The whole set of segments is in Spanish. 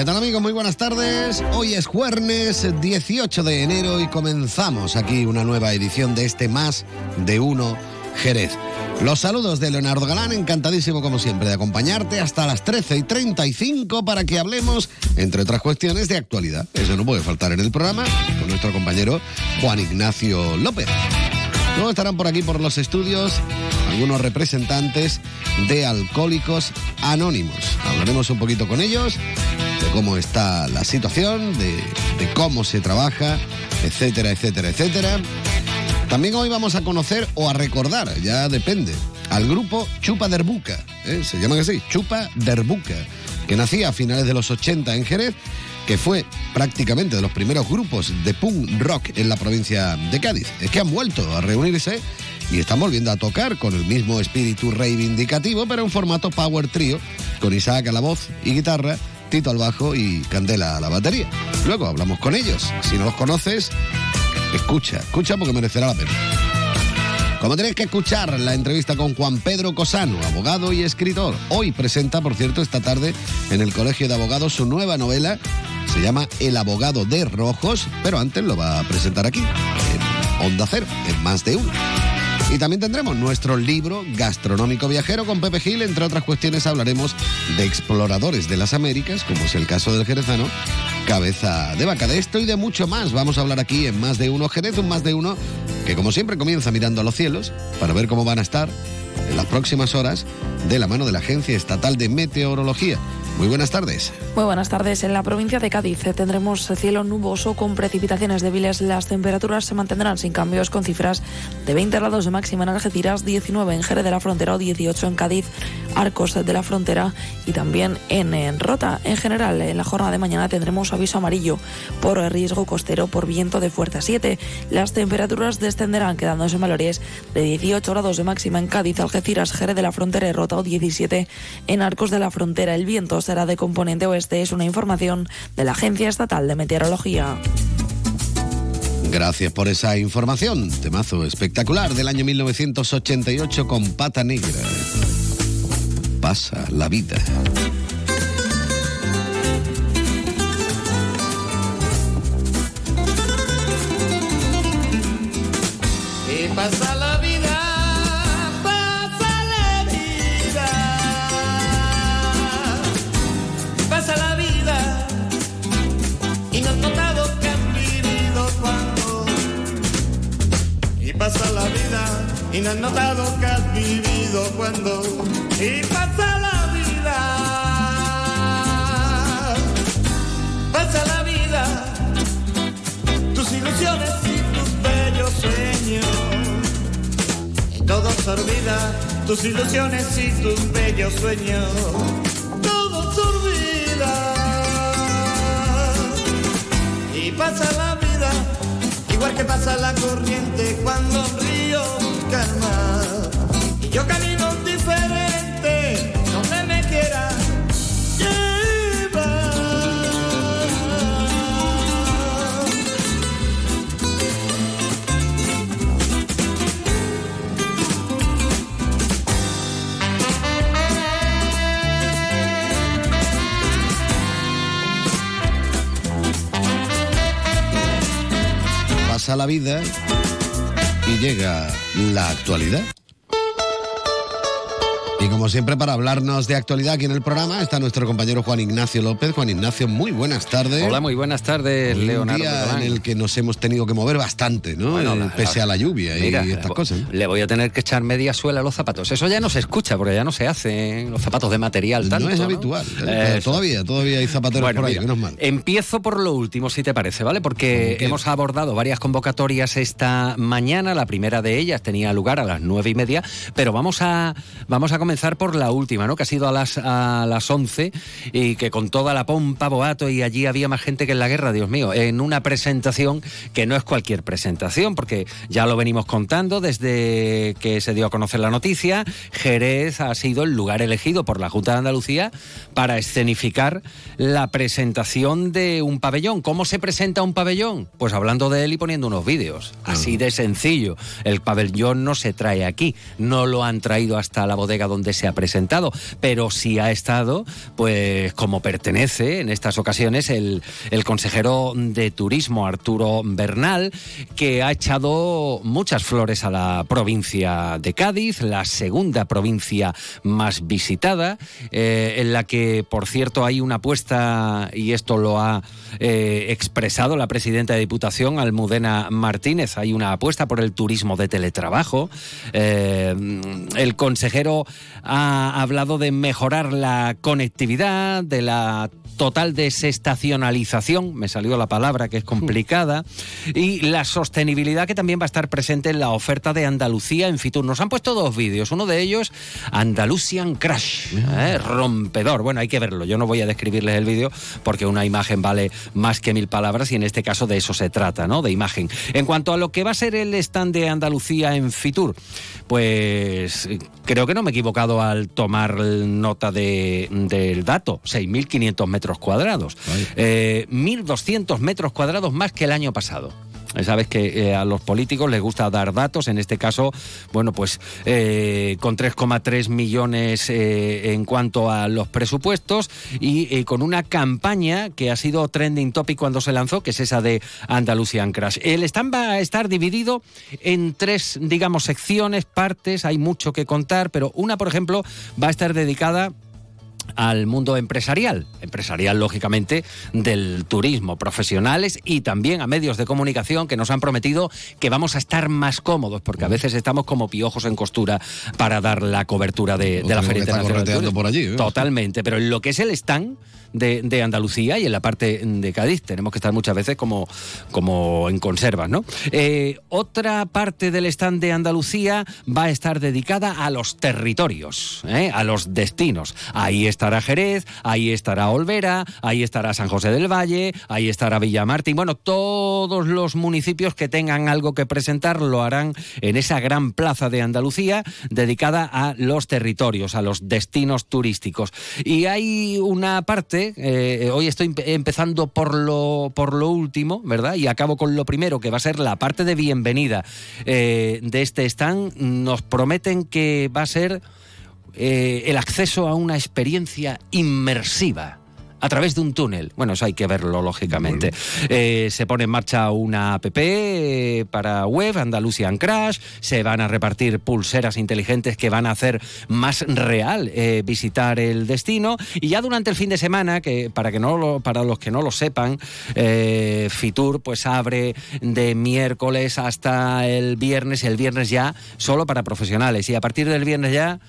¿Qué tal amigos? Muy buenas tardes. Hoy es jueves 18 de enero y comenzamos aquí una nueva edición de este Más de Uno Jerez. Los saludos de Leonardo Galán, encantadísimo como siempre de acompañarte hasta las 13 y 35 para que hablemos, entre otras cuestiones, de actualidad. Eso no puede faltar en el programa con nuestro compañero Juan Ignacio López. Luego estarán por aquí por los estudios algunos representantes de Alcohólicos Anónimos. Hablaremos un poquito con ellos de cómo está la situación, de, cómo se trabaja, etcétera, etcétera, etcétera. También hoy vamos a conocer o a recordar, ya depende, al grupo Chupa Derbuca, ¿eh? se llaman así, Chupa Derbuca, que nacía a finales de los 80 en Jerez, que fue prácticamente de los primeros grupos de punk rock en la provincia de Cádiz. Es que han vuelto a reunirse y están volviendo a tocar con el mismo espíritu reivindicativo, pero en formato power trio, con Isaac a la voz y guitarra, Tito al bajo y Candela a la batería. Luego hablamos con ellos. Si no los conoces, escucha, escucha porque merecerá la pena. Como tenéis que escuchar la entrevista con Juan Pedro Cosano, abogado y escritor. Hoy presenta, por cierto, esta tarde en el Colegio de Abogados su nueva novela. Se llama El abogado de Rojos, pero antes lo va a presentar aquí, en Onda Cero, en más de uno. Y también tendremos nuestro libro gastronómico viajero con Pepe Gil. Entre otras cuestiones hablaremos de exploradores de las Américas, como es el caso del jerezano, cabeza de vaca. De esto y de mucho más vamos a hablar aquí en Más de Uno Jerez, un Más de Uno que como siempre comienza mirando a los cielos para ver cómo van a estar en las próximas horas de la mano de la Agencia Estatal de Meteorología. Muy buenas tardes. Muy buenas tardes. En la provincia de Cádiz tendremos cielo nuboso con precipitaciones débiles. Las temperaturas se mantendrán sin cambios con cifras de 20 grados de máxima en Algeciras, 19 en Jerez de la Frontera o 18 en Cádiz, Arcos de la Frontera y también en Rota. En general, en la jornada de mañana tendremos aviso amarillo por riesgo costero por viento de fuerza 7. Las temperaturas descenderán quedándose en valores de 18 grados de máxima en Cádiz, Algeciras, Jerez de la Frontera y Rota o 17 en Arcos de la Frontera. El viento será de componente oeste. Es una información de la Agencia Estatal de Meteorología. Gracias por esa información. Temazo espectacular del año 1988 con Pata Negra. Pasa la vida. Y pasa la y no has notado que has vivido cuando. Y pasa la vida, pasa la vida, tus ilusiones y tus bellos sueños. Y todo se olvida, tus ilusiones y tus bellos sueños. Todo se olvida. Y pasa la vida, igual que pasa la corriente cuando río calma. Y yo camino diferente, donde me quiera llevar. Pasa la vida llega la actualidad. Y como siempre, para hablarnos de actualidad aquí en el programa, está nuestro compañero Juan Ignacio López. Juan Ignacio, muy buenas tardes. Hola, muy buenas tardes, Un Leonardo. día en el que nos hemos tenido que mover bastante, ¿no? Bueno, Eh, la- Pese a la lluvia y estas cosas. Le voy a tener que echar media suela a los zapatos. Eso ya no se escucha, porque ya no se hacen los zapatos de material tanto. no es habitual. ¿eh? Pero Eso. todavía, todavía hay zapateros Bueno, por ahí, mira, menos mal. Empiezo por lo último, si te parece, ¿vale? Porque qué? hemos abordado varias convocatorias esta mañana. La primera de ellas tenía lugar a las nueve y media, pero vamos a, vamos a comenzar comenzar por la última, ¿no? Que ha sido a las, a las 11 y que con toda la pompa, boato, y allí había más gente que en la guerra, Dios mío, en una presentación que no es cualquier presentación, porque ya lo venimos contando desde que se dio a conocer la noticia, Jerez ha sido el lugar elegido por la Junta de Andalucía para escenificar la presentación de un pabellón. ¿Cómo se presenta un pabellón? Pues hablando de él y poniendo unos vídeos. Así de sencillo. El pabellón no se trae aquí, no lo han traído hasta la bodega donde se ha presentado, pero sí ha estado, pues como pertenece en estas ocasiones el, el consejero de turismo, Arturo Bernal, que ha echado muchas flores a la provincia de Cádiz, la segunda provincia más visitada, eh, en la que, por cierto, hay una apuesta, y esto lo ha eh, expresado la presidenta de Diputación, Almudena Martínez, hay una apuesta por el turismo de teletrabajo. Eh, el consejero ha hablado de mejorar la conectividad, de la total desestacionalización, me salió la palabra que es complicada, y la sostenibilidad que también va a estar presente en la oferta de Andalucía en Fitur. Nos han puesto dos vídeos, uno de ellos, Andalusian Crash, ¿eh? rompedor. Bueno, hay que verlo, yo no voy a describirles el vídeo porque una imagen vale más que mil palabras y en este caso de eso se trata, ¿no? De imagen. En cuanto a lo que va a ser el stand de Andalucía en Fitur, pues creo que no me he equivocado al tomar nota de, del dato, 6.500 metros cuadrados, eh, 1.200 metros cuadrados más que el año pasado. Sabes que eh, a los políticos les gusta dar datos, en este caso, bueno, pues eh, con 3,3 millones eh, en cuanto a los presupuestos y eh, con una campaña que ha sido trending topic cuando se lanzó, que es esa de Andalusian Crash. El stand va a estar dividido en tres, digamos, secciones, partes, hay mucho que contar, pero una, por ejemplo, va a estar dedicada al mundo empresarial, empresarial lógicamente del turismo, profesionales y también a medios de comunicación que nos han prometido que vamos a estar más cómodos, porque a veces estamos como piojos en costura para dar la cobertura de, de la Feria Internacional del Turismo. por allí, ¿eh? Totalmente, pero en lo que es el stand de, de Andalucía y en la parte de Cádiz tenemos que estar muchas veces como, como en conservas, ¿no? Eh, otra parte del stand de Andalucía va a estar dedicada a los territorios, ¿eh? a los destinos. Ahí estará Jerez, ahí estará Olvera, ahí estará San José del Valle, ahí estará Villamartín. Bueno, todos los municipios que tengan algo que presentar lo harán en esa gran plaza de Andalucía dedicada a los territorios, a los destinos turísticos. Y hay una parte, eh, hoy estoy empe- empezando por lo, por lo último, ¿verdad? Y acabo con lo primero, que va a ser la parte de bienvenida eh, de este stand. Nos prometen que va a ser eh, el acceso a una experiencia inmersiva a través de un túnel. Bueno, eso hay que verlo, lógicamente. Eh, se pone en marcha una app eh, para web, Andalusian Crash, se van a repartir pulseras inteligentes que van a hacer más real eh, visitar el destino. Y ya durante el fin de semana, que para, que no lo- para los que no lo sepan, Fitur pues abre de miércoles hasta el viernes, el viernes ya solo para profesionales. Y a partir del viernes ya...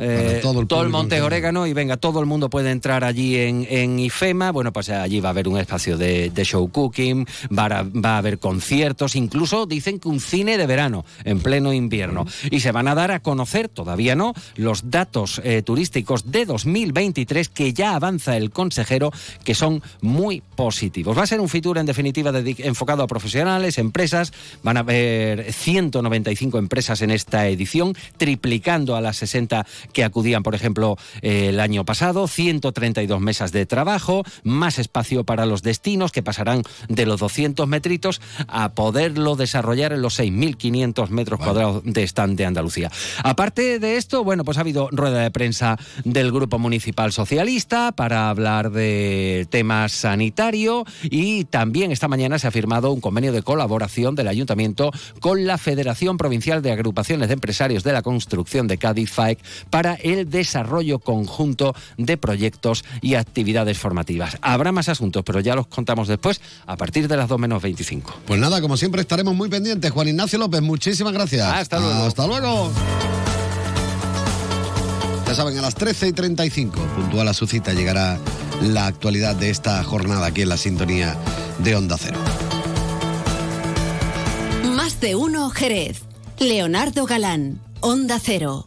eh, todo el todo Monte. Orégano y venga, todo el mundo puede entrar allí en, en IFEMA. Bueno, pues allí va a haber un espacio de, de show cooking, va a, va a haber conciertos, incluso dicen que un cine de verano en pleno invierno. Y se van a dar a conocer, todavía no, los datos eh, turísticos de 2023 que ya avanza el consejero, que son muy positivos. Va a ser un Fitur en definitiva enfocado a profesionales, empresas. Van a haber 195 empresas en esta edición, triplicando a las 60 que acudían, por ejemplo, el año pasado, 132 mesas de trabajo, más espacio para los destinos que pasarán de los 200 metritos a poderlo desarrollar en los 6.500 metros cuadrados de stand de Andalucía. Aparte de esto, bueno, pues ha habido rueda de prensa del Grupo Municipal Socialista para hablar de temas sanitario y también esta mañana se ha firmado un convenio de colaboración del Ayuntamiento con la Federación Provincial de Agrupaciones de Empresarios de la Construcción de Cádiz, FAEC, para el desarrollo conjunto de proyectos y actividades formativas. Habrá más asuntos, pero ya los contamos después a partir de las 2 menos 25. Pues nada, como siempre estaremos muy pendientes. Juan Ignacio López, muchísimas gracias. Hasta luego. Hasta luego. Ya saben, a las 13 y 35, puntual a su cita, llegará la actualidad de esta jornada aquí en la sintonía de Onda Cero. Más de uno Jerez. Leonardo Galán, Onda Cero.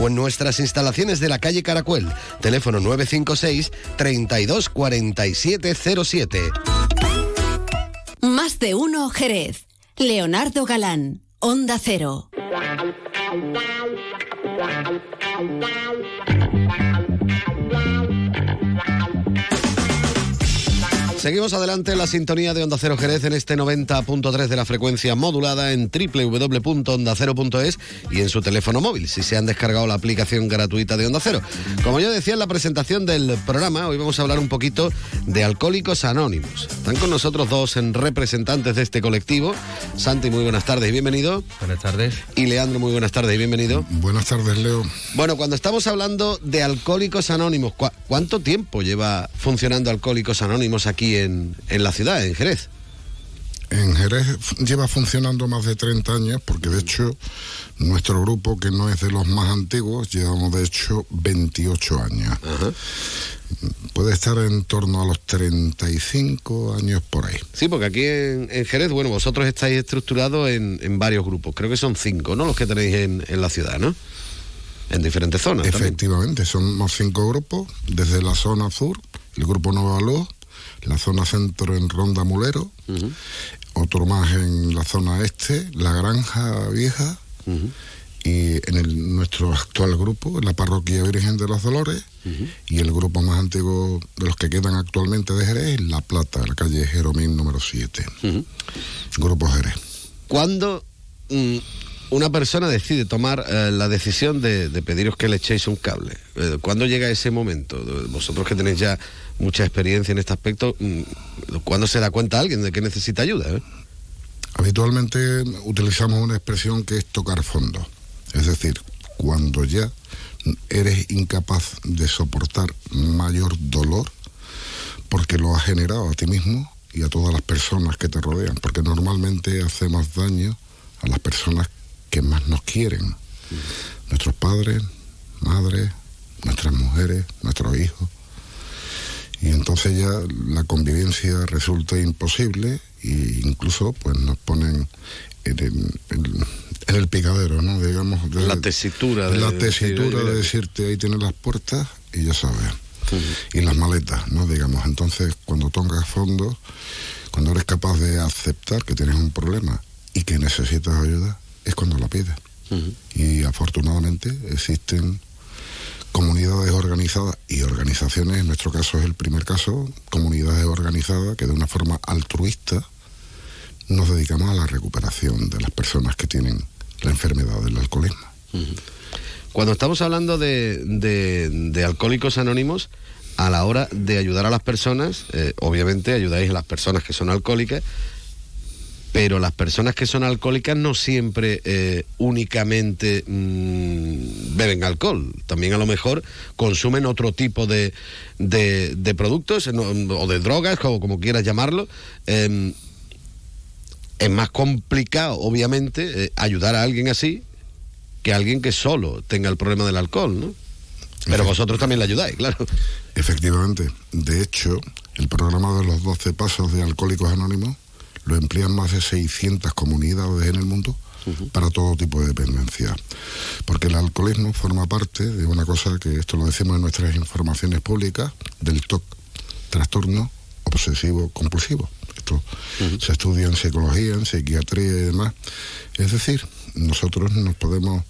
o en nuestras instalaciones de la calle Caracuel. Teléfono 956 32 47 07. Más de uno Jerez. Leonardo Galán, Onda Cero. Seguimos adelante en la sintonía de Onda Cero Jerez en este 90.3 de la frecuencia modulada en www.ondacero.es y en su teléfono móvil, si se han descargado la aplicación gratuita de Onda Cero. Como yo decía en la presentación del programa, hoy vamos a hablar un poquito de Alcohólicos Anónimos. Están con nosotros dos representantes de este colectivo. Santi, muy buenas tardes y bienvenido. Buenas tardes. Y Leandro, muy buenas tardes y bienvenido. Buenas tardes, Leo. Bueno, cuando estamos hablando de Alcohólicos Anónimos, ¿cu- ¿cuánto tiempo lleva funcionando Alcohólicos Anónimos aquí en, en la ciudad, en Jerez? En Jerez lleva funcionando más de 30 años, porque de hecho nuestro grupo, que no es de los más antiguos, llevamos de hecho 28 años. Puede estar en torno a los 35 años por ahí. Sí, porque aquí en, en Jerez, bueno, vosotros estáis estructurados en, en varios grupos. Creo que son cinco, ¿no? Los que tenéis en, en la ciudad, ¿no? En diferentes zonas. también. Efectivamente, somos cinco grupos, desde la zona sur, el grupo Nueva Luz, la zona centro en Ronda Mulero, otro más en la zona este, la Granja Vieja, y en el- nuestro actual grupo, en la parroquia Virgen de los Dolores, y el grupo más antiguo de los que quedan actualmente de Jerez, La Plata, en la calle Jeromín número 7. Grupo Jerez. ¿Cuándo mm, una persona decide tomar eh, la decisión de, pediros que le echéis un cable? Eh, ¿Cuándo llega ese momento? Vosotros que tenéis ya mucha experiencia en este aspecto, mm, ¿cuándo se da cuenta alguien de que necesita ayuda? eh? Habitualmente utilizamos una expresión que es tocar fondo. Es decir, cuando ya eres incapaz de soportar mayor dolor porque lo has generado a ti mismo y a todas las personas que te rodean, porque normalmente hacemos daño a las personas que más nos quieren. Nuestros padres, madres, nuestras mujeres, nuestros hijos. Y entonces ya la convivencia resulta imposible e incluso pues nos ponen en el, en- en el picadero, ¿no? Digamos. de- La tesitura de- La tesitura de- de decirte ahí tienes las puertas y ya sabes. Y las maletas, ¿no? Digamos. Entonces, cuando tocas fondo, cuando eres capaz de aceptar que tienes un problema y que necesitas ayuda, es cuando la pides. Y afortunadamente existen comunidades organizadas y organizaciones, en nuestro caso es el primer caso, comunidades organizadas que de una forma altruista nos dedicamos a la recuperación de las personas que tienen la enfermedad del alcoholismo. Cuando estamos hablando de, de- de alcohólicos anónimos, a la hora de ayudar a las personas, eh, obviamente ayudáis a las personas que son alcohólicas, pero las personas que son alcohólicas no siempre eh, únicamente mm, beben alcohol, también a lo mejor consumen otro tipo de, de- de productos o de drogas, como, como quieras llamarlo. Em, es más complicado, obviamente, eh, ayudar a alguien así que alguien que solo tenga el problema del alcohol, ¿no? Pero vosotros también le ayudáis, claro. Efectivamente, de hecho, el programa de los 12 pasos de Alcohólicos Anónimos lo emplean más de 600 comunidades en el mundo para todo tipo de dependencia. Porque el alcoholismo forma parte de una cosa que esto lo decimos en nuestras informaciones públicas, del TOC, trastorno obsesivo compulsivo. Esto se estudia en psicología, en psiquiatría y demás. Es decir, nosotros nos podemos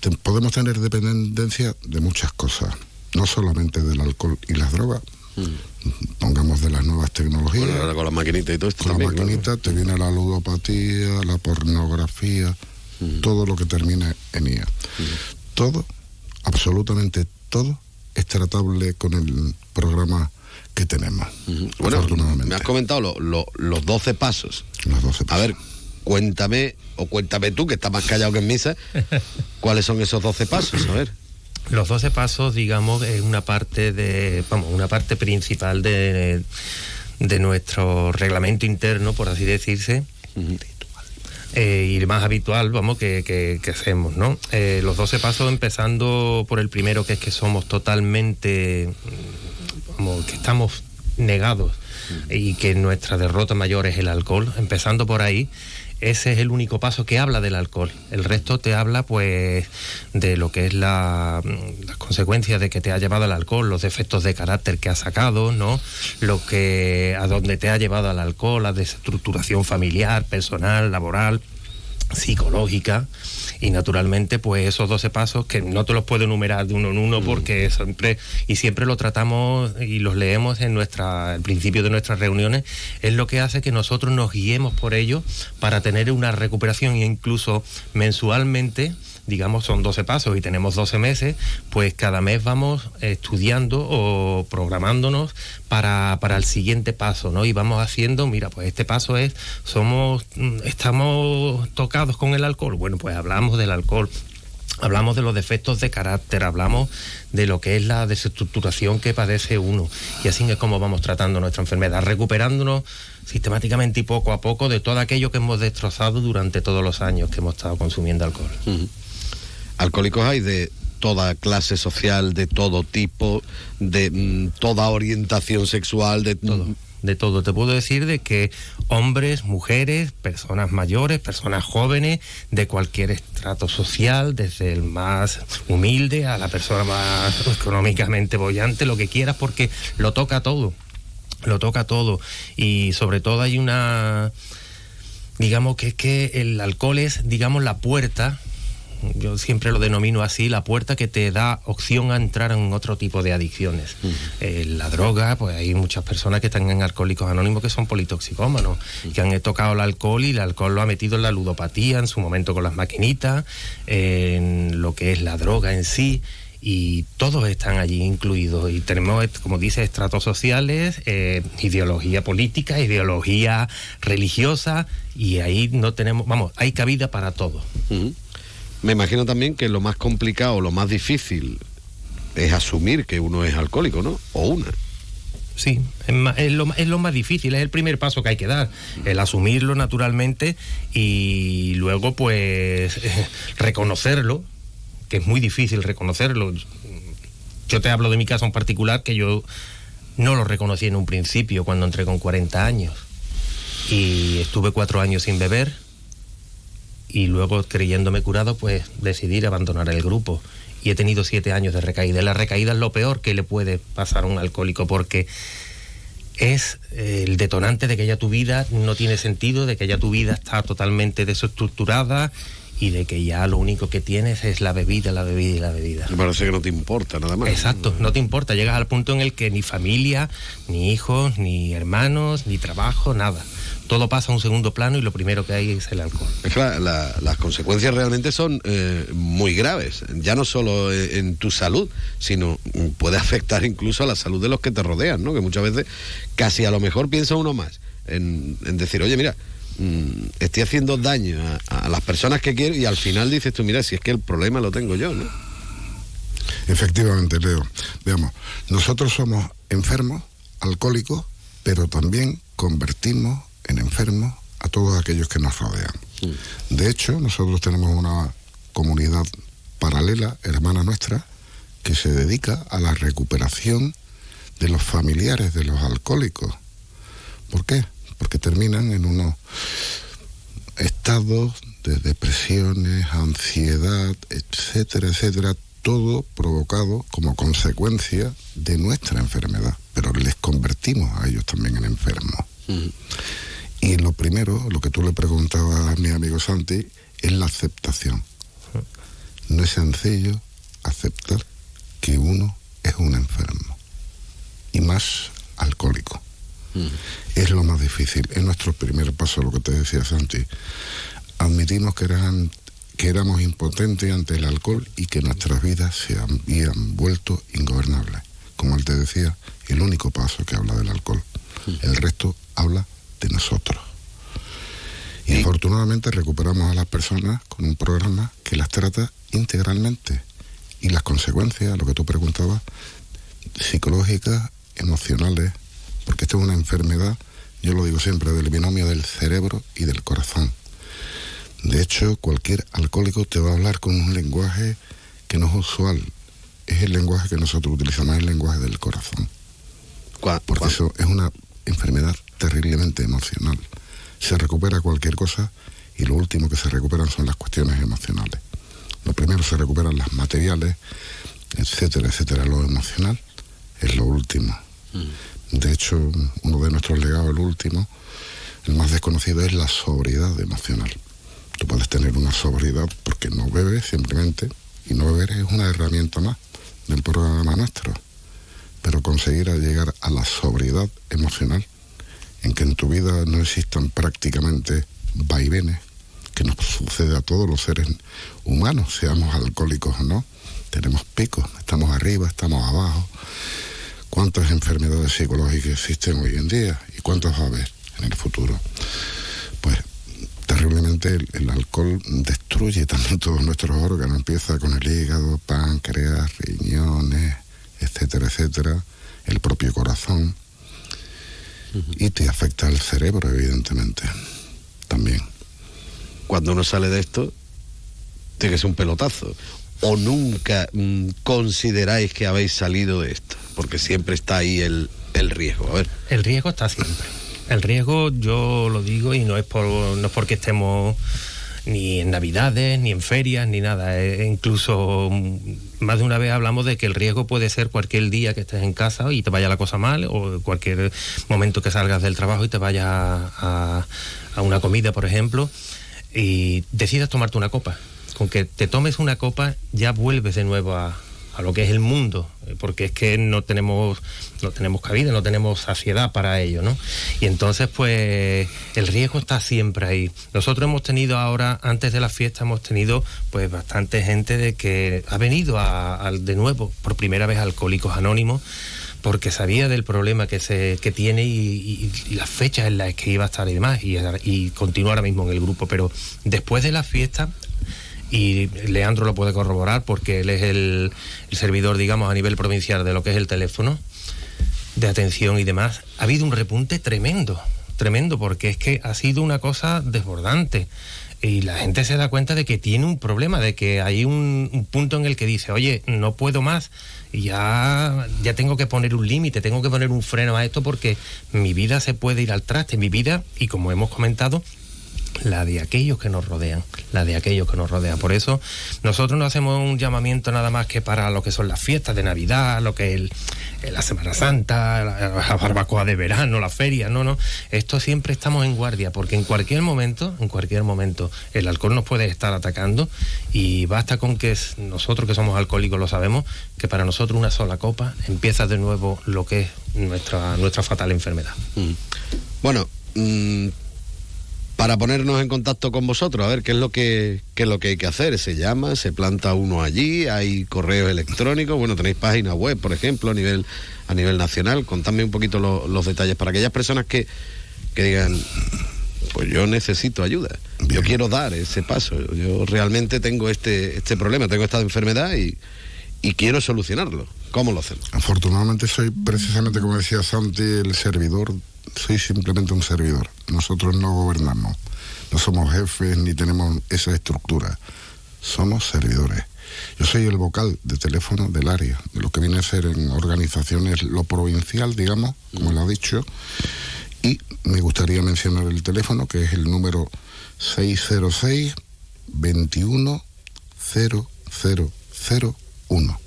te- podemos tener dependencia de muchas cosas, no solamente del alcohol y las drogas, pongamos de las nuevas tecnologías, Bueno, ahora con las maquinitas y todo esto con la también, claro. maquinita te viene la ludopatía, la pornografía, todo lo que termina en IA. Todo, absolutamente todo, es tratable con el programa que tenemos. Bueno, afortunadamente. me has comentado lo- lo- los 12 pasos. Los 12 A pasos. ver, cuéntame, o cuéntame tú, que estás más callado que en misa, cuáles son esos 12 pasos, a ver. Los 12 pasos, digamos, es una parte de, vamos, una parte principal de, de nuestro reglamento interno, por así decirse. Eh, y más habitual, vamos, que, que- que hacemos, ¿no? Eh, los 12 pasos, empezando por el primero, que es que somos totalmente, mm, como que estamos negados y que nuestra derrota mayor es el alcohol, empezando por ahí. Ese es el único paso que habla del alcohol. El resto te habla, pues, de lo que es la, mm, las consecuencias de que te ha llevado el alcohol, los defectos de carácter que ha sacado, ¿no? Lo que, a dónde te ha llevado al alcohol, la desestructuración familiar, personal, laboral, psicológica y naturalmente pues esos 12 pasos que no te los puedo enumerar de uno en uno porque siempre y siempre lo tratamos y los leemos en nuestra el principio de nuestras reuniones es lo que hace que nosotros nos guiemos por ello para tener una recuperación e incluso mensualmente digamos son 12 pasos y tenemos 12 meses, pues cada mes vamos estudiando o programándonos para, para el siguiente paso, ¿no? Y vamos haciendo, mira, pues este paso es, somos, mm, estamos tocados con el alcohol, bueno, pues hablamos del alcohol. Hablamos de los defectos de carácter, hablamos de lo que es la desestructuración que padece uno. Y así es como vamos tratando nuestra enfermedad, recuperándonos sistemáticamente y poco a poco de todo aquello que hemos destrozado durante todos los años que hemos estado consumiendo alcohol. Alcohólicos hay de toda clase social, de todo tipo, de mm, toda orientación sexual, de todo. de todo. Te puedo decir de que hombres, mujeres, personas mayores, personas jóvenes, de cualquier estrato social, desde el más humilde a la persona más económicamente bollante, lo que quieras, porque lo toca todo. Lo toca todo. Y sobre todo hay una. Digamos que es que el alcohol es, digamos, la puerta yo siempre lo denomino así, la puerta que te da opción a entrar en otro tipo de adicciones. Eh, la droga, pues hay muchas personas que están en alcohólicos anónimos que son politoxicómanos, que han tocado el alcohol y el alcohol lo ha metido en la ludopatía, en su momento con las maquinitas, en lo que es la droga en sí. Y todos están allí incluidos. Y tenemos, como dice, estratos sociales, eh, ideología política, ideología religiosa, y ahí no tenemos, vamos, hay cabida para todo. Ujú. Me imagino también que lo más complicado, lo más difícil es asumir que uno es alcohólico, ¿no? O una. Sí, es, ma- es lo, es lo más difícil, es el primer paso que hay que dar, el asumirlo naturalmente y luego pues reconocerlo, que es muy difícil reconocerlo. Yo te hablo de mi caso en particular, que yo no lo reconocí en un principio cuando entré con 40 años y estuve cuatro años sin beber y luego creyéndome curado pues decidí abandonar el grupo y he tenido siete años de recaída. Y La recaída es lo peor que le puede pasar a un alcohólico porque es eh, el detonante de que ya tu vida no tiene sentido, de que ya tu vida está totalmente desestructurada y de que ya lo único que tienes es la bebida, la bebida y la bebida. Me parece que no te importa nada más. Exacto, no te importa, llegas al punto en el que ni familia, ni hijos, ni hermanos, ni trabajo, nada. Todo pasa a un segundo plano y lo primero que hay es el alcohol. Es que la- la- las consecuencias realmente son eh, muy graves, ya no solo en, en tu salud, sino mm, puede afectar incluso a la salud de los que te rodean, ¿no? Que muchas veces casi a lo mejor piensa uno más en, en decir, oye, mira, mm, estoy haciendo daño a, a las personas que quiero y al final dices tú, mira, si es que el problema lo tengo yo, ¿no? Efectivamente, Leo. Veamos, nosotros somos enfermos, alcohólicos, pero también convertimos en enfermos a todos aquellos que nos rodean. De hecho, nosotros tenemos una comunidad paralela, hermana nuestra, que se dedica a la recuperación de los familiares de los alcohólicos. ¿Por qué? Porque terminan en unos estados de depresiones, ansiedad, etcétera, etcétera, todo provocado como consecuencia de nuestra enfermedad, pero les convertimos a ellos también en enfermos. Y lo primero, lo que tú le preguntabas a mi amigo Santi, es la aceptación. No es sencillo aceptar que uno es un enfermo, y más alcohólico. Es lo más difícil. Es nuestro primer paso, lo que te decía Santi. Admitimos que, eran, que éramos impotentes ante el alcohol y que nuestras vidas se habían vuelto ingobernables. Como él te decía, el único paso que habla del alcohol. El resto habla de nosotros. Y afortunadamente recuperamos a las personas con un programa que las trata integralmente y las consecuencias, lo que tú preguntabas, psicológicas, emocionales, porque esto es una enfermedad, yo lo digo siempre, del binomio del cerebro y del corazón. De hecho, cualquier alcohólico te va a hablar con un lenguaje que no es usual. Es el lenguaje que nosotros utilizamos, es el lenguaje del corazón. Cua- Porque eso es una enfermedad terriblemente emocional. Se recupera cualquier cosa y lo último que se recuperan son las cuestiones emocionales. Lo primero se recuperan las materiales, etcétera, etcétera. Lo emocional es lo último. De hecho, uno de nuestros legados, el último, el más desconocido, es la sobriedad emocional. Tú puedes tener una sobriedad porque no bebes simplemente, y no beber es una herramienta más del programa nuestro. Pero conseguir llegar a la sobriedad emocional, en que en tu vida no existan prácticamente vaivenes, que nos sucede a todos los seres humanos, seamos alcohólicos o no. Tenemos picos, estamos arriba, estamos abajo. ¿Cuántas enfermedades psicológicas existen hoy en día y cuántas va a haber en el futuro? Pues terriblemente el, alcohol destruye también todos nuestros órganos. Empieza con el hígado, páncreas, riñones, etcétera, etcétera, el propio corazón. Y te afecta el cerebro, evidentemente, también. Cuando uno sale de esto, tiene que ser un pelotazo. ¿O nunca mm, consideráis que habéis salido de esto? Porque siempre está ahí el, el riesgo. A ver, El riesgo está siempre. El riesgo, yo lo digo, y no es, por, no es porque estemos ni en Navidades, ni en ferias, ni nada. Eh, incluso mm, más de una vez hablamos de que el riesgo puede ser cualquier día que estés en casa y te vaya la cosa mal, o cualquier momento que salgas del trabajo y te vayas a, una comida, por ejemplo, y decidas tomarte una copa. Con que te tomes una copa ya vuelves de nuevo a, a lo que es el mundo, eh, porque es que no tenemos, no tenemos cabida, no tenemos saciedad para ello, ¿no? Y entonces, pues, el riesgo está siempre ahí. Nosotros hemos tenido ahora, antes de la fiesta, hemos tenido, pues, bastante gente de que ha venido a, de nuevo, por primera vez, a Alcohólicos Anónimos, porque sabía del problema que se que tiene y, y- y las fechas en las que iba a estar y demás, y continúa ahora mismo en el grupo. Pero después de la fiesta, y Leandro lo puede corroborar porque él es el, servidor, digamos, a nivel provincial de lo que es el teléfono de atención y demás, ha habido un repunte tremendo, tremendo, porque es que ha sido una cosa desbordante. Y la gente se da cuenta de que tiene un problema, de que hay un, un punto en el que dice, oye, no puedo más, ya, ya tengo que poner un límite, tengo que poner un freno a esto porque mi vida se puede ir al traste, mi vida, y como hemos comentado, la de aquellos que nos rodean, la de aquellos que nos rodean. Por eso nosotros no hacemos un llamamiento nada más que para lo que son las fiestas de Navidad, lo que es la Semana Santa, la, barbacoa de verano, la feria, no, no. Esto siempre estamos en guardia, porque en cualquier momento, en cualquier momento, el alcohol nos puede estar atacando y basta con que nosotros que somos alcohólicos lo sabemos, que para nosotros una sola copa empieza de nuevo lo que es nuestra, nuestra fatal enfermedad. bueno, mm, para ponernos en contacto con vosotros, a ver qué es lo que qué es lo que hay que hacer. Se llama, se planta uno allí, hay correos electrónicos, bueno, tenéis página web, por ejemplo, a nivel a nivel nacional. Contadme un poquito lo- los detalles para aquellas personas que, que digan, pues yo necesito ayuda. Yo quiero dar ese paso. Yo realmente tengo este este problema, tengo esta enfermedad y, y quiero solucionarlo. ¿Cómo lo hacemos? Afortunadamente soy precisamente, como decía Santi, el servidor. Soy simplemente un servidor. Nosotros no gobernamos. No somos jefes ni tenemos esa estructura. Somos servidores. Yo soy el vocal de teléfono del área, de lo que viene a ser en organizaciones lo provincial, digamos, como lo ha dicho. Y me gustaría mencionar el teléfono, que es el número 606 21 0001.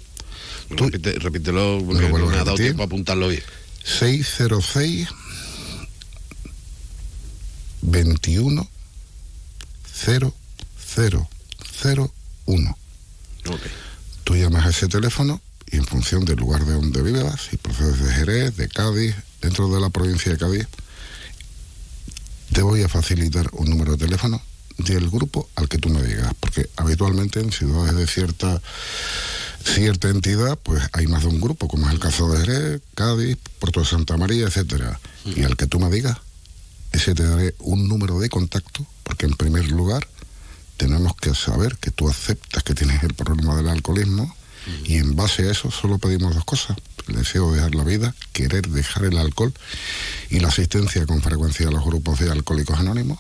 Tú- Repite- repítelo, porque no me ha dado tiempo a apuntarlo bien. 606 21 0001. Ok. Tú llamas a ese teléfono y en función del lugar de donde vivas, si procedes de Jerez, de Cádiz, dentro de la provincia de Cádiz, te voy a facilitar un número de teléfono del grupo al que tú me digas, porque habitualmente en ciudades de cierta cierta entidad, pues hay más de un grupo, como es el caso de Jerez, Cádiz, Puerto de Santa María, etcétera. Y al que tú me digas, ese te daré un número de contacto, porque en primer lugar tenemos que saber que tú aceptas que tienes el problema del alcoholismo Y en base a eso solo pedimos dos cosas. El deseo de dejar la vida, querer dejar el alcohol y la asistencia con frecuencia a los grupos de alcohólicos anónimos.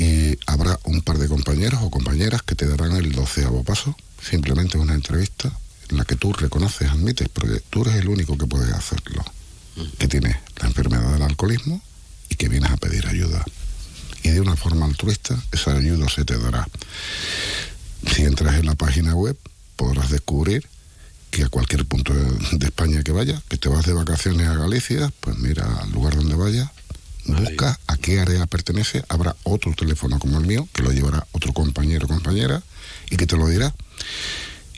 Y habrá un par de compañeros o compañeras que te darán el doceavo paso. Simplemente una entrevista en la que tú reconoces, admites, porque tú eres el único que puede hacerlo. Que tienes la enfermedad del alcoholismo y que vienes a pedir ayuda. Y de una forma altruista, esa ayuda se te dará. Si entras en la página web, podrás descubrir que a cualquier punto de, de España que vayas, que te vas de vacaciones a Galicia, pues mira al lugar donde vayas, busca a qué área pertenece, habrá otro teléfono como el mío, que lo llevará otro compañero o compañera y que te lo dirá.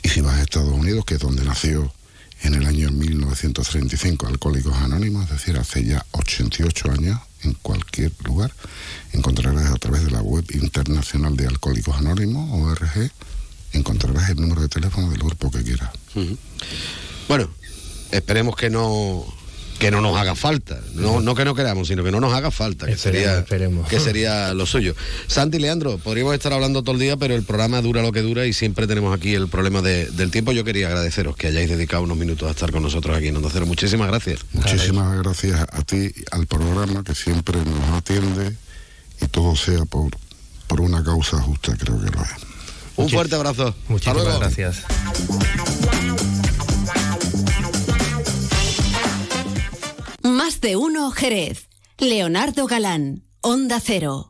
Y si vas a Estados Unidos, que es donde nació en el año 1935 Alcohólicos Anónimos, es decir, hace ya 88 años, en cualquier lugar, encontrarás a través de la web internacional de Alcohólicos Anónimos, ORG, encontrarás el número de teléfono del grupo que quieras. Bueno, esperemos que no que no nos haga falta. No, no que no queramos, sino que no nos haga falta, que Esperemos, sería, esperemos. que sería lo suyo. Santi Leandro, podríamos estar hablando todo el día, pero el programa dura lo que dura y siempre tenemos aquí el problema de- del tiempo. Yo quería agradeceros que hayáis dedicado unos minutos a estar con nosotros aquí en Onda Cero. Muchísimas gracias. Muchísimas gracias a ti, al programa que siempre nos atiende y todo sea por, por una causa justa, creo que lo es. Un fuerte abrazo. Muchísimas gracias. Más de uno Jerez. Leonardo Galán, Onda Cero.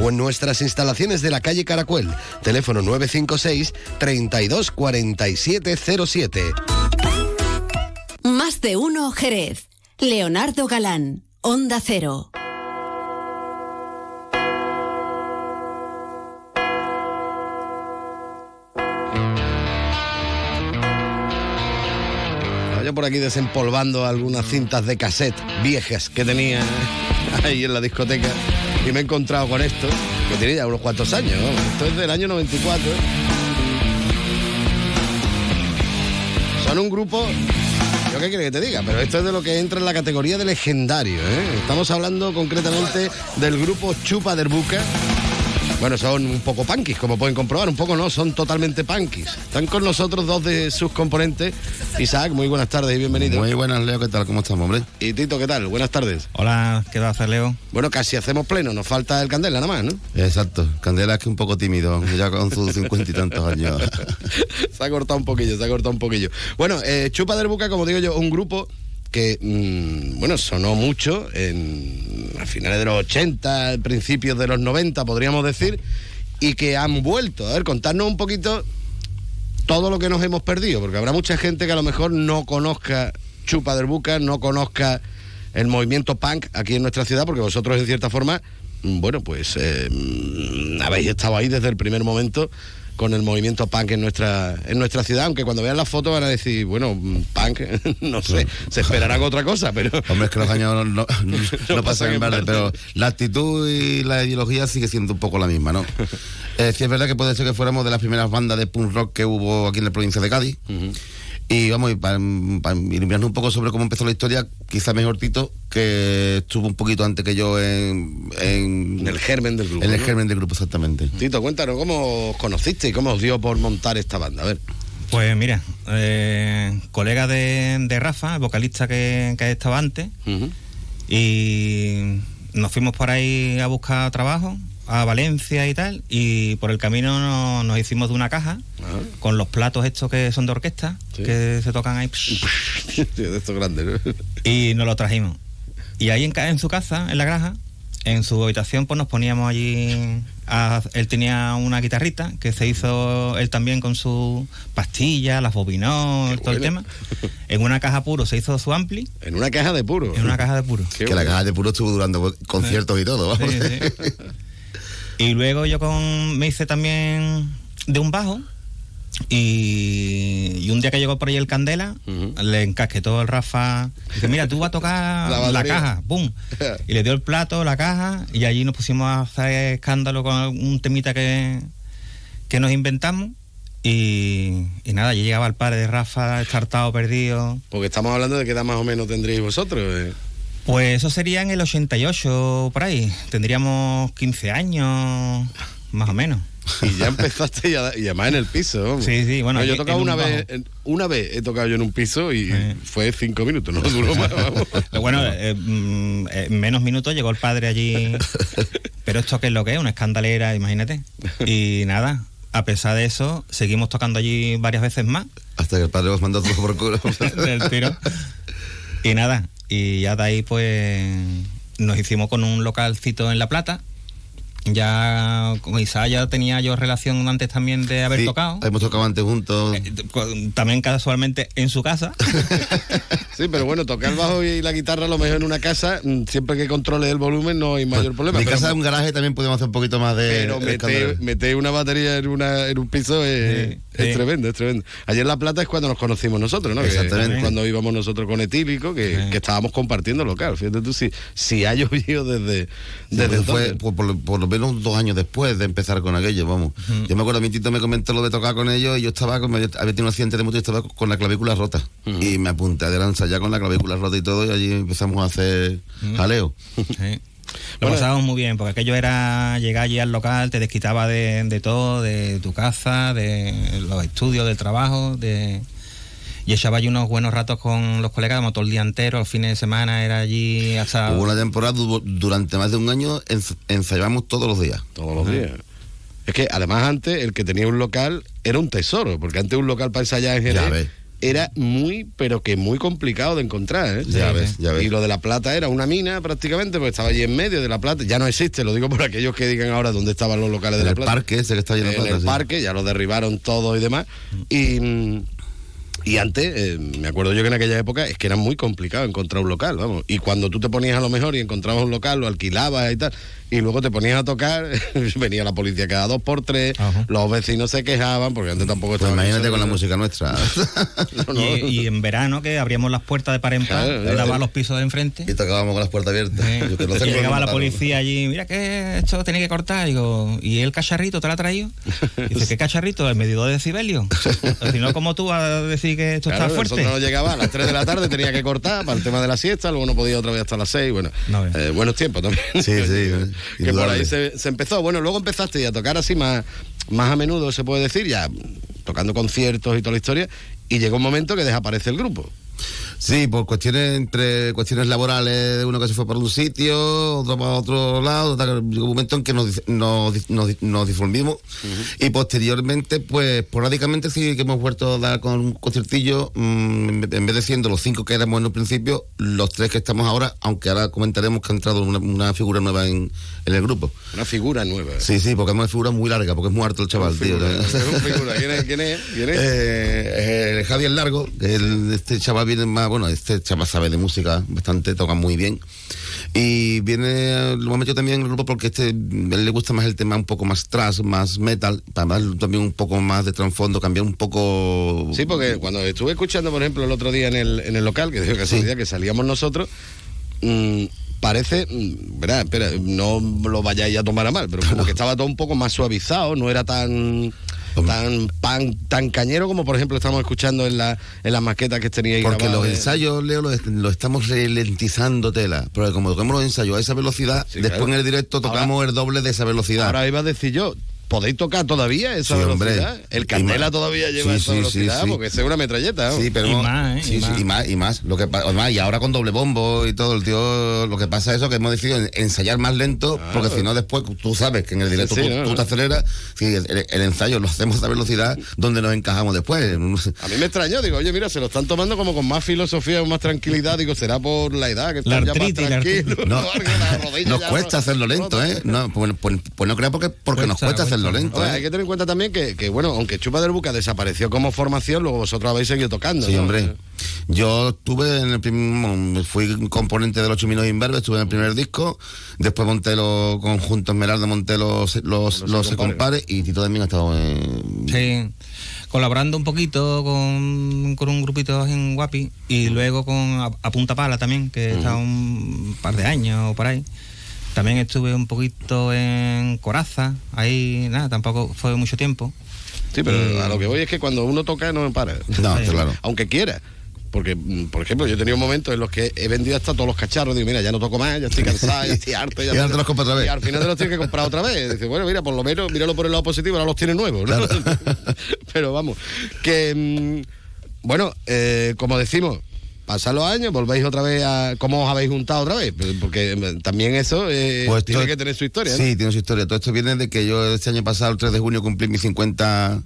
o en nuestras instalaciones de la calle Caracuel. Teléfono 956 32 47 07. Más de uno Jerez. Leonardo Galán, Onda Cero. Yo por aquí desempolvando algunas cintas de cassette viejas que tenía ahí en la discoteca y me he encontrado con esto, que tiene ya unos cuantos años. Esto es del año 94. ¿eh? Son un grupo, yo qué quiere que te diga, pero esto es de lo que entra en la categoría de legendario. ¿eh? Estamos hablando concretamente del grupo Chupa del Buca. Bueno, son un poco punkis, como pueden comprobar. Un poco no, son totalmente punkis. Están con nosotros dos de sus componentes. Isaac, muy buenas tardes y bienvenido. Muy buenas, Leo, ¿qué tal? ¿Cómo estamos, hombre? Y Tito, ¿qué tal? Buenas tardes. Hola, ¿qué tal hacer, Leo? Bueno, casi hacemos pleno, nos falta el candela nada más, ¿no? Exacto. Candela es que un poco tímido, ya con sus cincuenta y tantos años. se ha cortado un poquillo, se ha cortado un poquillo. Bueno, eh, Chupa del Buca, como digo yo, un grupo que, mm, bueno, sonó mucho en, a finales de los 80, principios de los 90, podríamos decir, y que han vuelto. A ver, contarnos un poquito todo lo que nos hemos perdido, porque habrá mucha gente que a lo mejor no conozca Chupa del Buca, no conozca el movimiento punk aquí en nuestra ciudad, porque vosotros en cierta forma, mm, bueno, pues eh, mm, habéis estado ahí desde el primer momento con el movimiento punk en nuestra en nuestra ciudad, aunque cuando vean las fotos van a decir, bueno, mm, punk, no sé, se esperarán otra cosa, pero Hombre, es que los años no, no- no pasan pasan en verde, pero la actitud y la ideología sigue siendo un poco la misma, ¿no? Eh, sí es verdad que puede ser que fuéramos de las primeras bandas de punk rock que hubo aquí en la provincia de Cádiz. Y vamos, y para, iluminarnos un poco sobre cómo empezó la historia, quizá mejor Tito, que estuvo un poquito antes que yo en, en, en el germen del grupo. en el ¿no? germen del grupo, exactamente. Tito, cuéntanos cómo os conociste y cómo os dio por montar esta banda. A ver. Pues mira, eh, colega de, de Rafa, el vocalista que, que estaba antes, y nos fuimos por ahí a buscar trabajo a Valencia y tal, y por el camino no- nos hicimos de una caja Ah. con los platos estos que son de orquesta, Sí. que se tocan ahí, de estos grandes, ¿no? y nos lo trajimos. Y ahí en, su casa, en la granja, en su habitación, pues nos poníamos allí. a- él tenía una guitarrita que se hizo él también con su pastilla, las bobinó, Qué todo el tema. En una caja puro se hizo su ampli, En una caja de puro. en una caja de puro. Qué que la caja de puro estuvo durando conciertos y todo, vamos. Sí, sí. Y luego yo con, me hice también de un bajo Y, y un día que llegó por ahí el Candela, le encasquetó el Rafa. Dice, mira, tú vas a tocar La caja, ¡pum! Y le dio el plato, la caja, y allí nos pusimos a hacer escándalo con un temita que, que nos inventamos. Y, y nada, allí llegaba el padre de Rafa, estartado, perdido. Porque estamos hablando de qué edad más o menos tendríais vosotros. eh. Pues eso sería en el 88, por ahí. Tendríamos 15 años, más o menos. Y ya empezaste y, además en el piso. vamos. Sí, sí, bueno, No, yo he tocado una bajo. vez, una vez he tocado yo en un piso y fue cinco minutos, no duró más. vamos. Pero bueno, eh, mm, eh, en menos minutos llegó el padre allí. Pero esto qué es lo que es, una escandalera, imagínate. Y nada, a pesar de eso, seguimos tocando allí varias veces más. Hasta que el padre os mandó todo por culo. del tiro. Y nada, y ya de ahí pues nos hicimos con un localcito en La Plata. Ya con Isa ya tenía yo relación antes también de haber Sí, tocado. Hemos tocado antes juntos. Con- También casualmente en su casa. Sí, pero bueno, tocar el bajo y la guitarra a lo mejor en una casa, mm, siempre que controle el volumen no hay mayor problema. Mi pero- casa es un garaje, también podemos hacer un poquito más de. Pero meter, meter una batería en, una, en un piso es, Sí, es sí. tremendo, es tremendo. Ayer en La Plata es cuando nos conocimos nosotros, ¿no? Que Exactamente. cuando íbamos nosotros con Etílico, que, Sí. que estábamos compartiendo local. Fíjate tú, si, si ha llovido desde, Sí, desde fue entonces. por, por por lo menos dos años después de empezar con aquello, vamos. Yo me acuerdo, mi tito me comentó lo de tocar con ellos y yo estaba, con, había tenido un accidente de moto y estaba con la clavícula rota. Y me apunté a lanza ya con la clavícula rota y todo y allí empezamos a hacer jaleo. Sí. Lo pasábamos muy bien, porque aquello era llegar allí al local, te desquitaba de, de todo, de tu casa, de los estudios, del trabajo, de... Y echaba allí unos buenos ratos con los colegas, como todo el día entero, los fines de semana era allí hasta... Hubo una temporada, du- durante más de un año, ens- ensayábamos todos los días. Todos los días. Es que además antes el que tenía un local era un tesoro, porque antes un local para ensayar en era muy, pero que muy complicado de encontrar. ¿eh? Ya ves, ya ves. Y lo de La Plata era una mina prácticamente, porque estaba allí en medio de La Plata. Ya no existe, lo digo por aquellos que digan ahora dónde estaban los locales de En La el Plata. parque ese que está lleno de en plata, el sí. parque, ya lo derribaron todo y demás. Y, mm, y antes, eh, me acuerdo yo que en aquella época es que era muy complicado encontrar un local, vamos. Y cuando tú te ponías a lo mejor y encontrabas un local, lo alquilabas y tal, y luego te ponías a tocar, venía la policía cada dos por tres, Ajá. los vecinos se quejaban, porque antes tampoco Pues estaba... imagínate con la música nuestra. No, no. Y, y en verano, que abríamos las puertas de par en par, Claro, daba los pisos de enfrente. y tocábamos con las puertas abiertas. Sí. Yo que no Y llegaba la policía allí, mira que esto tiene que cortar. Digo, ¿y el cacharrito te lo ha traído? Dice, ¿qué cacharrito? El medidor de decibelio. Si no, como tú vas a decir que esto Claro, está fuerte. no llegaba a las 3 de la tarde, tenía que cortar para el tema de la siesta, luego no podía otra vez hasta las 6. Bueno, No, eh, buenos tiempos también. Sí, sí, que por ahí se, se empezó. Bueno, luego empezaste ya a tocar así más, más a menudo, se puede decir, ya tocando conciertos y toda la historia, y llegó un momento que desaparece el grupo. Sí, por cuestiones entre cuestiones laborales de uno que se fue para un sitio, otro para otro lado, tal, un momento en que nos, nos, dis- nos, dis- nos disolvimos y posteriormente, pues esporádicamente sí que hemos vuelto a dar con un conciertillo, mm, en vez de siendo los cinco que éramos en un principio, los tres que estamos ahora, aunque ahora comentaremos que ha entrado una, una figura nueva en, en el grupo. Una figura nueva. Sí, sí, porque es una figura muy larga, porque es muy harto el chaval, tío. Figura, es. ¿Quién es? ¿Quién es? ¿Quién es? Eh, eh, Javier Largo, que el- este chaval viene más, bueno, este chaval sabe de música bastante, toca muy bien. Y viene, lo hemos metido también en el grupo porque este, a él le gusta más el tema un poco más trash, más metal, para darle también un poco más de trasfondo, cambiar un poco... Sí, porque cuando estuve escuchando, por ejemplo, el otro día en el, en el local, que digo casualidad que salíamos nosotros, mm, parece, mm, verá, espera, no lo vayáis a tomar a mal, pero como que estaba todo un poco más suavizado, no era tan tan pan, tan cañero como por ejemplo estamos escuchando en la en las maquetas que teníais Porque los de- ensayos, Leo, los, estamos ralentizando tela. Pero como tocamos los ensayos a esa velocidad, Sí, después claro. en el directo Ahora- tocamos el doble de esa velocidad. Ahora iba a decir yo, ¿podéis tocar todavía esa Sí, hombre. velocidad? El Candela todavía lleva Sí, esa sí, velocidad, sí, sí. porque es una metralleta. ¿no? Sí, pero Y no- más, ¿eh? sí, Y sí, más. y más, y más. Lo que además, y ahora con doble bombo y todo el tío, lo que pasa es eso que hemos decidido en- ensayar más lento, porque si no después tú sabes que en el directo Sí, sí, tú, no, tú no. te aceleras, sí, el, el- el ensayo lo hacemos a velocidad donde nos encajamos después. A mí me extrañó, digo, oye, mira, se lo están tomando como con más filosofía, con más tranquilidad. Digo, será por la edad, que La están ya más artritis, tranquilos. Nos cuesta no- hacerlo lento, ¿eh? No, pues, pues- pues no creo porque, porque nos Cuesta, cuesta hacerlo Hombre, ¿eh? hay que tener en cuenta también que, que, bueno, aunque Chupa del Buca desapareció como formación, luego vosotros habéis seguido tocando. Sí, ¿no? hombre. Yo estuve en el primer, fui componente de los Chuminos Inverbes, estuve en el primer disco, después monté los conjuntos Esmeralda, monté los, los, los, Compadres. compadres y Tito también ha estado en... Sí. colaborando un poquito con, con un grupito en Guapi y luego con a, a Punta Pala también, que estado un par de años o por ahí. También estuve un poquito en Coraza, ahí nada, tampoco fue mucho tiempo. Sí, pero Y- a lo que voy es que cuando uno toca no para. No, claro. Aunque quiera. Porque, mm, por ejemplo, yo he tenido momentos en los que he vendido hasta todos los cacharros. Digo, mira, ya no toco más, ya estoy cansado, ya estoy harto. Ya Y ahora te los compro otra vez. Y al final te los tienes que comprar otra vez. Dice, bueno, mira, por lo menos, míralo por el lado positivo, ahora los tienes nuevos. ¿no? Pero vamos, que. mm, bueno, eh, como decimos. Pasan los años, volvéis otra vez a. ¿Cómo os habéis juntado otra vez? Porque mm, también eso eh, Pues tiene que tener su historia. ¿no? Sí, tiene su historia. Todo esto viene de que yo este año pasado, el 3 de junio, cumplí mis 50...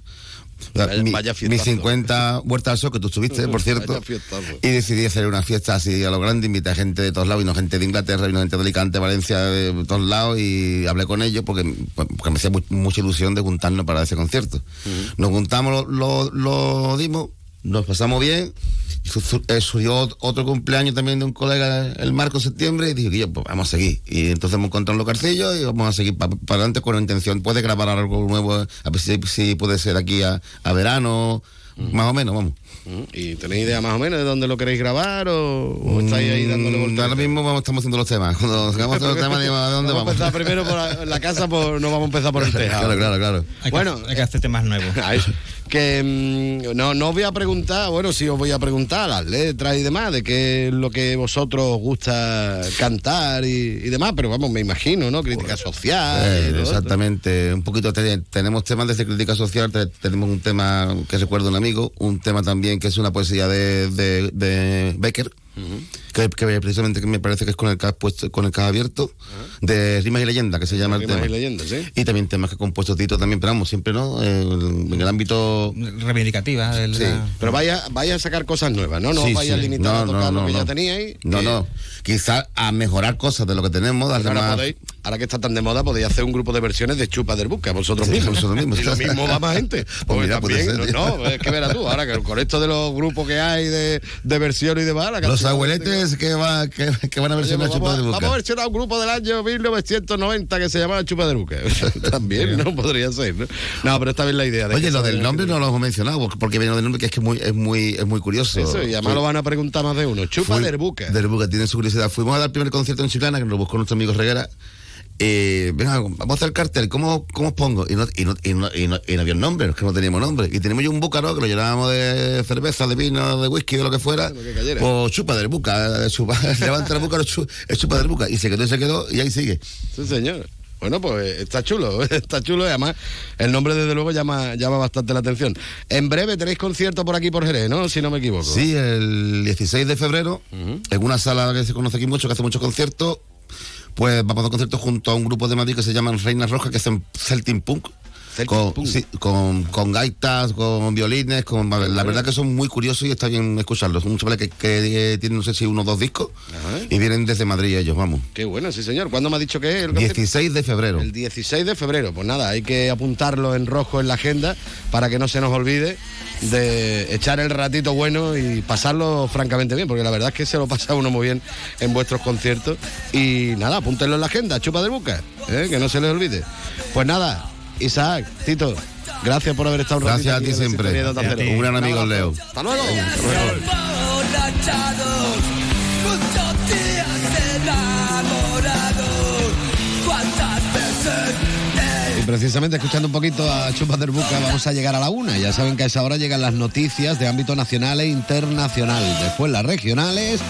Vaya- mi- vaya mis fiestazo. 50 huertas al sol que tú estuviste, por cierto. Fiestazo. Y decidí hacer una fiesta así a lo grande, invité a gente de todos lados, vino gente de Inglaterra, vino gente de Alicante, Valencia, de todos lados, y hablé con ellos porque, porque me hacía mu- mucha ilusión de juntarnos para ese concierto. Nos juntamos, lo, lo- lo dimos, nos pasamos bien, su- su- eh, surgió ot- otro cumpleaños también de un colega el marco de septiembre, y dije pues vamos a seguir. Y entonces hemos encontrado un localcillo y vamos a seguir para adelante con la intención, puede grabar algo nuevo, a ver si, si puede ser aquí a, a verano, más o menos, vamos. Mm, ¿Y tenéis idea más o menos de dónde lo queréis grabar o, o estáis ahí dándole Mm, vueltas? Ahora mismo vamos, estamos haciendo los temas. Cuando hagamos los temas, digamos, ¿a dónde vamos? vamos? a empezar primero por la, la casa, por, no vamos a empezar por el tejado. Claro, claro, claro. Hay, Bueno, que, hay que hacer temas nuevos. Que mm, no, no os voy a preguntar, bueno, sí os voy a preguntar las letras y demás, de qué es lo que vosotros os gusta cantar y, y demás, pero vamos, me imagino, ¿no? Crítica social. Eh, exactamente, un poquito te- tenemos temas desde crítica social, te- tenemos un tema que recuerda un amigo, un tema también que es una poesía de, de, de Becker, que, que precisamente que me parece que es con el cas puesto, con el cas abierto, de rimas y leyenda, que se llama el Rimas tema. y leyendas, ¿sí? Y también temas que ha compuesto Tito también, pero vamos, siempre no, Eh, en el ámbito Reivindicativa. la-. Pero vaya, vaya a sacar cosas nuevas, ¿no? No Sí, os vayas a tocar no, lo que no, ya no. teníais. No, que- no. Quizás a mejorar cosas de lo que tenemos, darle más. Ahora que está tan de moda, podéis hacer un grupo de versiones de Chupa del Buca, vosotros Sí, mismos. vosotros mismos. Y lo mismo va más gente. Pues Porque mira, también, ser, no, es que verás tú, ahora que con esto de los grupos que hay de, de versiones y demás. la Los de abueletes que, va, que, que van a Oye, versionar pues Chupa vamos, de a- Boca. vamos a versionar un grupo del año 1990 que se llamaba Chupa de Buca. También, ¿no? Podría ser, ¿no? No, pero está bien la idea. de Oye, lo del nombre no lo hemos mencionado, porque- viene del nombre que es que es muy, es muy, es muy curioso. Eso, y además lo van a preguntar más de uno. Chupa fue- del Buca. Del tiene su curiosidad. Fuimos a dar el primer concierto en Chiclana, que nos lo buscó nuestro amigo Reguera. Eh, venga, vamos a hacer el cartel, ¿cómo, cómo os pongo? Y no, y, no, y, no, y, no, y no había nombre, es que no teníamos nombre. Y tenemos yo un búcaro que lo llenábamos de cerveza, de vino, de whisky, de lo que fuera. Que cayera. Pues chupa del buca, eh, chupa, levanta el búcaro, es chupa del buca. Y se quedó y se quedó, y ahí sigue. Sí, señor. Bueno, pues está chulo, está chulo y además el nombre desde luego llama, llama bastante la atención. En breve tenéis concierto por aquí por Jerez, ¿no? Si no me equivoco. Sí, el 16 de febrero, en una sala que se conoce aquí mucho, que hace muchos conciertos, pues vamos a dar conciertos junto a un grupo de Madrid que se llaman Reinas Rojas, que hacen Celtic Punk. Con, sí, con, con gaitas, con violines, con la verdad que son muy curiosos y está bien escucharlos. Son chavales que, que eh, tienen, no sé si uno o dos discos, Ajá. y vienen desde Madrid ellos, vamos. Qué bueno, sí señor. ¿Cuándo me ha dicho que es el concierto? 16 de febrero. El 16 de febrero. Pues nada, hay que apuntarlo en rojo en la agenda para que no se nos olvide de echar el ratito bueno y pasarlo francamente bien, porque la verdad es que se lo pasa uno muy bien en vuestros conciertos. Y nada, apúntenlo en la agenda, chupa del buca, ¿eh? que no se les olvide. Pues nada, Isaac, Tito, gracias por haber estado un Gracias a ti siempre. a ti. Un gran amigo. Leo. Hasta luego. Cuántas veces Y precisamente escuchando un poquito a Chupas del Buca vamos a llegar a la una. Ya saben que a esa hora llegan las noticias de ámbito nacional e internacional. Después las regionales.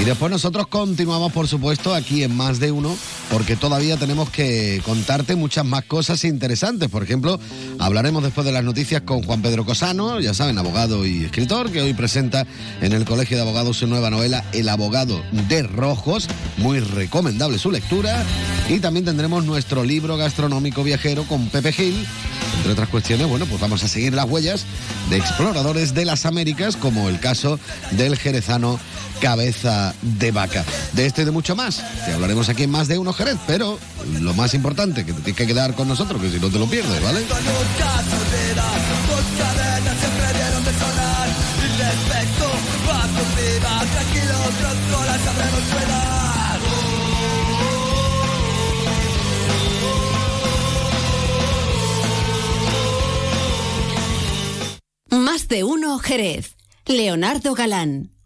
Y después nosotros continuamos, por supuesto, aquí en Más de Uno, porque todavía tenemos que contarte muchas más cosas interesantes. Por ejemplo, hablaremos después de las noticias con Juan Pedro Cosano, ya saben, abogado y escritor, que hoy presenta en el Colegio de Abogados su nueva novela El abogado de rojos. Muy recomendable su lectura. Y también tendremos nuestro libro gastronómico viajero con Pepe Gil. Entre otras cuestiones, bueno, pues vamos a seguir las huellas de exploradores de las Américas, como el caso del jerezano Cabeza de Vaca. De esto y de mucho más, te hablaremos aquí en más de uno Jerez, pero lo más importante, que te tienes que quedar con nosotros, que si no te lo pierdes, ¿vale? Más de uno Jerez. Leonardo Galán,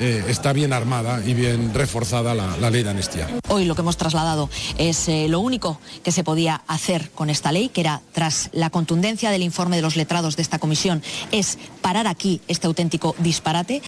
eh, está bien armada y bien reforzada la, ley de amnistía. Hoy lo que hemos trasladado es eh, lo único que se podía hacer con esta ley, que era, tras la contundencia del informe de los letrados de esta comisión, es parar aquí este auténtico disparate.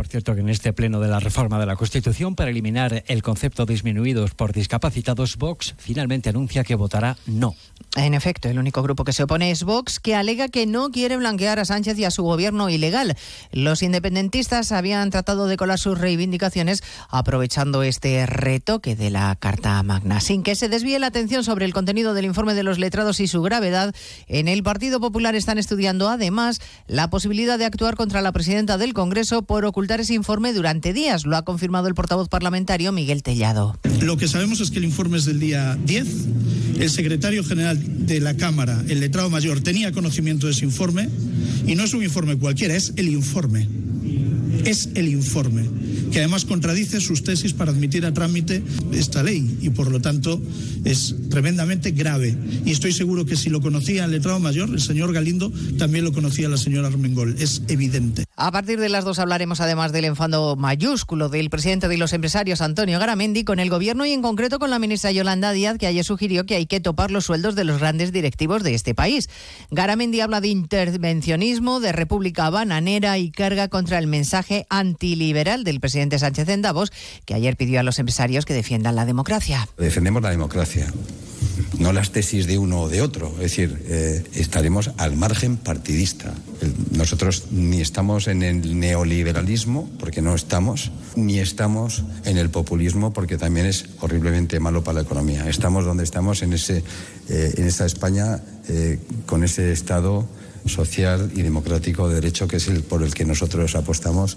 Por cierto, que en este pleno de la reforma de la Constitución para eliminar el concepto disminuidos por discapacitados, Vox finalmente anuncia que votará no. En efecto, el único grupo que se opone es Vox, que alega que no quiere blanquear a Sánchez y a su gobierno ilegal. Los independentistas habían tratado de colar sus reivindicaciones aprovechando este retoque de la Carta Magna. Sin que se desvíe la atención sobre el contenido del informe de los letrados y su gravedad, en el Partido Popular están estudiando además la posibilidad de actuar contra la presidenta del Congreso por ocultar ese informe durante días. Lo ha confirmado el portavoz parlamentario Miguel Tellado. Lo que sabemos es que el informe es del día 10. El secretario general de la Cámara, el letrado mayor, tenía conocimiento de ese informe y no es un informe cualquiera, es el informe. Es el informe, que además contradice sus tesis para admitir a trámite esta ley y por lo tanto es tremendamente grave. Y estoy seguro que si lo conocía el letrado mayor, el señor Galindo, también lo conocía la señora Armengol. Es evidente. A partir de las dos hablaremos además del enfado mayúsculo del presidente de los empresarios, Antonio Garamendi, con el gobierno y en concreto con la ministra Yolanda Díaz, que ayer sugirió que hay que topar los sueldos de los grandes directivos de este país. Garamendi habla de intervencionismo, de república bananera y carga contra el mensaje antiliberal del presidente Sánchez en Davos, que ayer pidió a los empresarios que defiendan la democracia. Defendemos la democracia, no las tesis de uno o de otro. Es decir, eh, estaremos al margen partidista. Nosotros ni estamos en el neoliberalismo, porque no estamos, ni estamos en el populismo, porque también es horriblemente malo para la economía. Estamos donde estamos, en, ese, eh, en esa España, eh, con ese Estado social y democrático de derecho que es el por el que nosotros apostamos.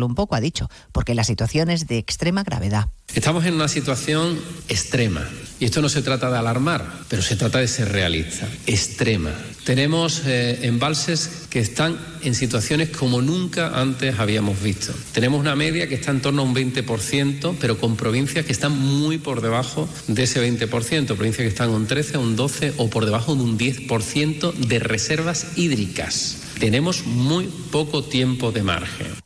un poco, ha dicho, porque la situación es de extrema gravedad. Estamos en una situación extrema. Y esto no se trata de alarmar, pero se trata de ser realista. Extrema. Tenemos eh, embalses que están en situaciones como nunca antes habíamos visto. Tenemos una media que está en torno a un 20%, pero con provincias que están muy por debajo de ese 20%. Provincias que están un 13, un 12 o por debajo de un 10% de reservas hídricas. Tenemos muy poco tiempo de margen.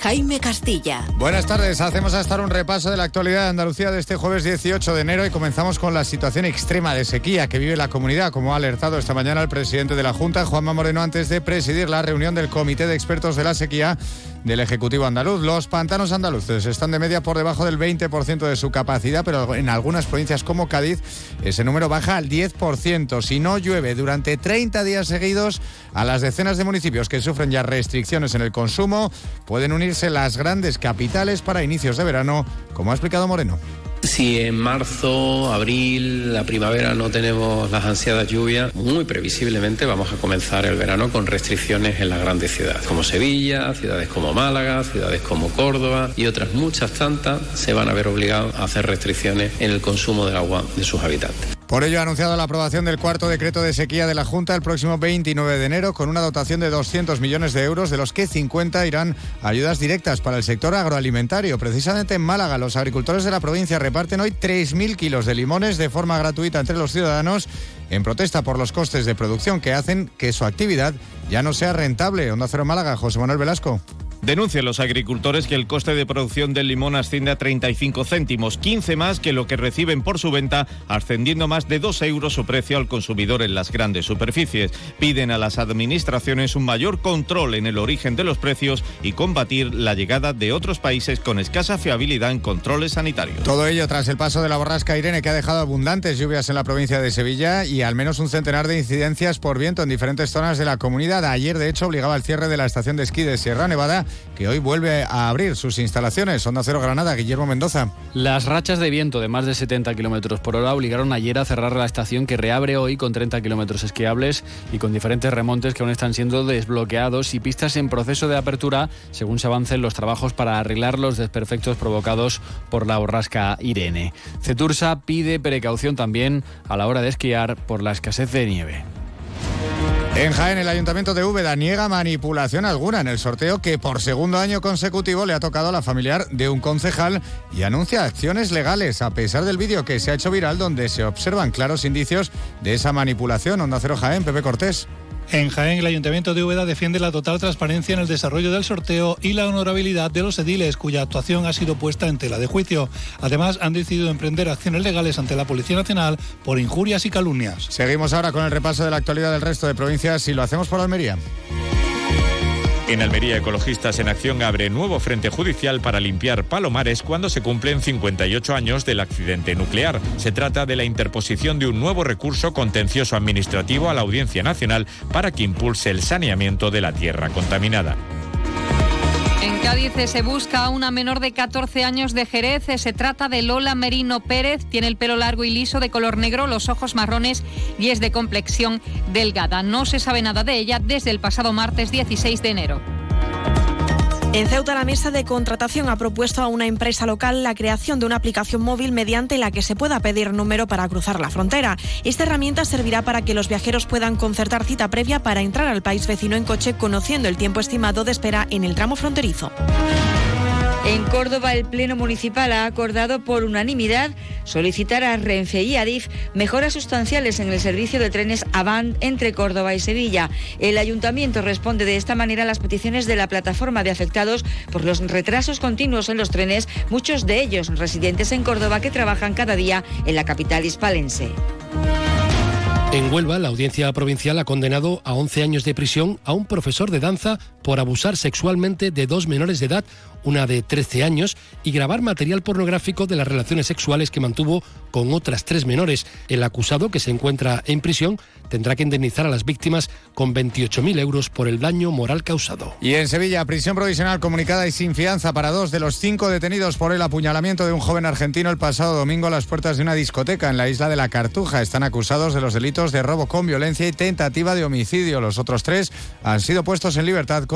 Jaime Castilla. Buenas tardes, hacemos hasta ahora un repaso de la actualidad de Andalucía de este jueves 18 de enero y comenzamos con la situación extrema de sequía que vive la comunidad, como ha alertado esta mañana el presidente de la Junta, Juanma Moreno, antes de presidir la reunión del Comité de Expertos de la Sequía del Ejecutivo andaluz. Los pantanos andaluces están de media por debajo del 20% de su capacidad, pero en algunas provincias como Cádiz ese número baja al 10%. Si no llueve durante 30 días seguidos, a las decenas de municipios que sufren ya restricciones en el consumo, pueden las grandes capitales para inicios de verano, como ha explicado Moreno. Si en marzo, abril, la primavera no tenemos las ansiadas lluvias, muy previsiblemente vamos a comenzar el verano con restricciones en las grandes ciudades, como Sevilla, ciudades como Málaga, ciudades como Córdoba y otras muchas tantas se van a ver obligados a hacer restricciones en el consumo del agua de sus habitantes. Por ello ha anunciado la aprobación del cuarto decreto de sequía de la Junta el próximo 29 de enero con una dotación de 200 millones de euros, de los que 50 irán a ayudas directas para el sector agroalimentario. Precisamente en Málaga, los agricultores de la provincia reparten hoy 3.000 kilos de limones de forma gratuita entre los ciudadanos en protesta por los costes de producción que hacen que su actividad ya no sea rentable. Onda Cero Málaga, José Manuel Velasco. Denuncian los agricultores que el coste de producción del limón asciende a 35 céntimos, 15 más que lo que reciben por su venta, ascendiendo más de 2 euros su precio al consumidor en las grandes superficies. Piden a las administraciones un mayor control en el origen de los precios y combatir la llegada de otros países con escasa fiabilidad en controles sanitarios. Todo ello tras el paso de la borrasca Irene que ha dejado abundantes lluvias en la provincia de Sevilla y al menos un centenar de incidencias por viento en diferentes zonas de la comunidad. Ayer, de hecho, obligaba al cierre de la estación de esquí de Sierra Nevada que hoy vuelve a abrir sus instalaciones. Onda Cero Granada, Guillermo Mendoza. Las rachas de viento de más de 70 kilómetros por hora obligaron ayer a cerrar la estación que reabre hoy con 30 kilómetros esquiables y con diferentes remontes que aún están siendo desbloqueados y pistas en proceso de apertura según se avancen los trabajos para arreglar los desperfectos provocados por la borrasca Irene. Cetursa pide precaución también a la hora de esquiar por la escasez de nieve. En Jaén, el Ayuntamiento de Úbeda niega manipulación alguna en el sorteo que por segundo año consecutivo le ha tocado a la familiar de un concejal y anuncia acciones legales a pesar del vídeo que se ha hecho viral donde se observan claros indicios de esa manipulación. Onda Cero Jaén, Pepe Cortés. En Jaén, el Ayuntamiento de Úbeda defiende la total transparencia en el desarrollo del sorteo y la honorabilidad de los ediles, cuya actuación ha sido puesta en tela de juicio. Además, han decidido emprender acciones legales ante la Policía Nacional por injurias y calumnias. Seguimos ahora con el repaso de la actualidad del resto de provincias y lo hacemos por Almería. En Almería, Ecologistas en Acción abre nuevo frente judicial para limpiar Palomares cuando se cumplen 58 años del accidente nuclear. Se trata de la interposición de un nuevo recurso contencioso administrativo a la Audiencia Nacional para que impulse el saneamiento de la tierra contaminada. Cádiz se busca a una menor de 14 años de Jerez. Se trata de Lola Merino Pérez. Tiene el pelo largo y liso de color negro, los ojos marrones y es de complexión delgada. No se sabe nada de ella desde el pasado martes 16 de enero. En Ceuta, la mesa de contratación ha propuesto a una empresa local la creación de una aplicación móvil mediante la que se pueda pedir número para cruzar la frontera. Esta herramienta servirá para que los viajeros puedan concertar cita previa para entrar al país vecino en coche, conociendo el tiempo estimado de espera en el tramo fronterizo. En Córdoba, el Pleno Municipal ha acordado por unanimidad solicitar a Renfe y Adif mejoras sustanciales en el servicio de trenes Avant entre Córdoba y Sevilla. El ayuntamiento responde de esta manera a las peticiones de la plataforma de afectados por los retrasos continuos en los trenes, muchos de ellos residentes en Córdoba que trabajan cada día en la capital hispalense. En Huelva, la audiencia provincial ha condenado a 11 años de prisión a un profesor de danza por abusar sexualmente de dos menores de edad, una de 13 años, y grabar material pornográfico de las relaciones sexuales que mantuvo con otras tres menores. El acusado, que se encuentra en prisión, tendrá que indemnizar a las víctimas con 28.000 euros por el daño moral causado. Y en Sevilla, prisión provisional comunicada y sin fianza para dos de los cinco detenidos por el apuñalamiento de un joven argentino el pasado domingo a las puertas de una discoteca en la isla de la Cartuja. Están acusados de los delitos de robo con violencia y tentativa de homicidio. Los otros tres han sido puestos en libertad con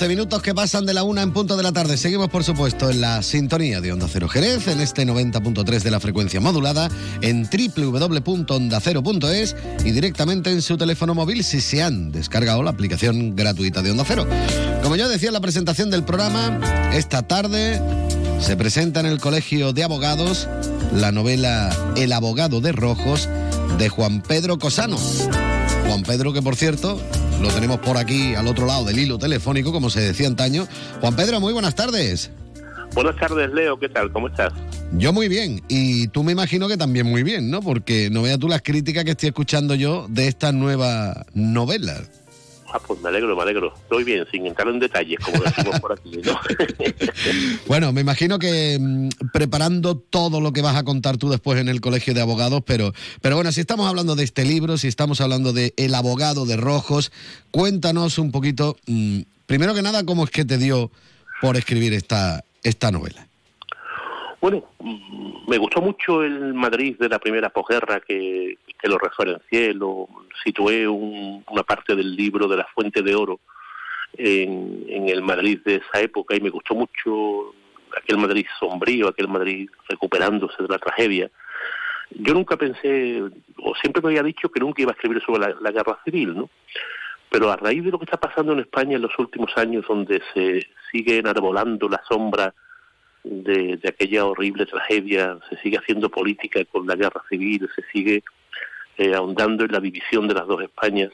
11 minutos que pasan de la una en punto de la tarde. Seguimos, por supuesto, en la sintonía de Onda Cero Jerez, en este 90.3 de la frecuencia modulada, en www.ondacero.es y directamente en su teléfono móvil si se han descargado la aplicación gratuita de Onda Cero. Como yo decía en la presentación del programa, esta tarde se presenta en el Colegio de Abogados la novela El abogado de Rojos de Juan Pedro Cosano. Juan Pedro, que por cierto, lo tenemos por aquí al otro lado del hilo telefónico, como se decía antaño. Juan Pedro, muy buenas tardes. Buenas tardes, Leo. ¿Qué tal? ¿Cómo estás? Yo muy bien. Y tú me imagino que también muy bien, ¿no? Porque no veas tú las críticas que estoy escuchando yo de esta nueva novela. Ah, pues me alegro, me alegro. Estoy bien, sin entrar en detalles, como decimos por aquí, ¿no? Bueno, me imagino que mm, preparando todo lo que vas a contar tú después en el colegio de abogados, pero, pero bueno, si estamos hablando de este libro, si estamos hablando de El abogado de Rojos, cuéntanos un poquito, mm, primero que nada, cómo es que te dio por escribir esta, esta novela. Bueno, me gustó mucho el Madrid de la primera posguerra que, que lo referencié, lo situé un- una parte del libro de la Fuente de Oro en, en el Madrid de esa época y me gustó mucho aquel Madrid sombrío, aquel Madrid recuperándose de la tragedia. Yo nunca pensé, o siempre me había dicho que nunca iba a escribir sobre la, la guerra civil, ¿no? Pero a raíz de lo que está pasando en España en los últimos años, donde se sigue enarbolando la sombra de, de aquella horrible tragedia, se sigue haciendo política con la guerra civil, se sigue eh, ahondando en la división de las dos Españas,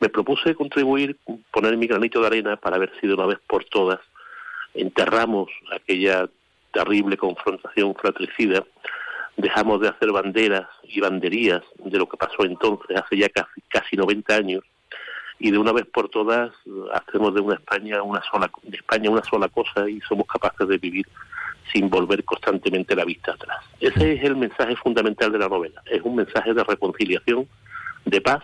me propuse contribuir, poner mi granito de arena para ver si de una vez por todas enterramos aquella terrible confrontación fratricida, dejamos de hacer banderas y banderías de lo que pasó entonces, hace ya casi, casi 90 años, y de una vez por todas hacemos de una España una sola de España una sola cosa y somos capaces de vivir sin volver constantemente la vista atrás. Ese es el mensaje fundamental de la novela. Es un mensaje de reconciliación, de paz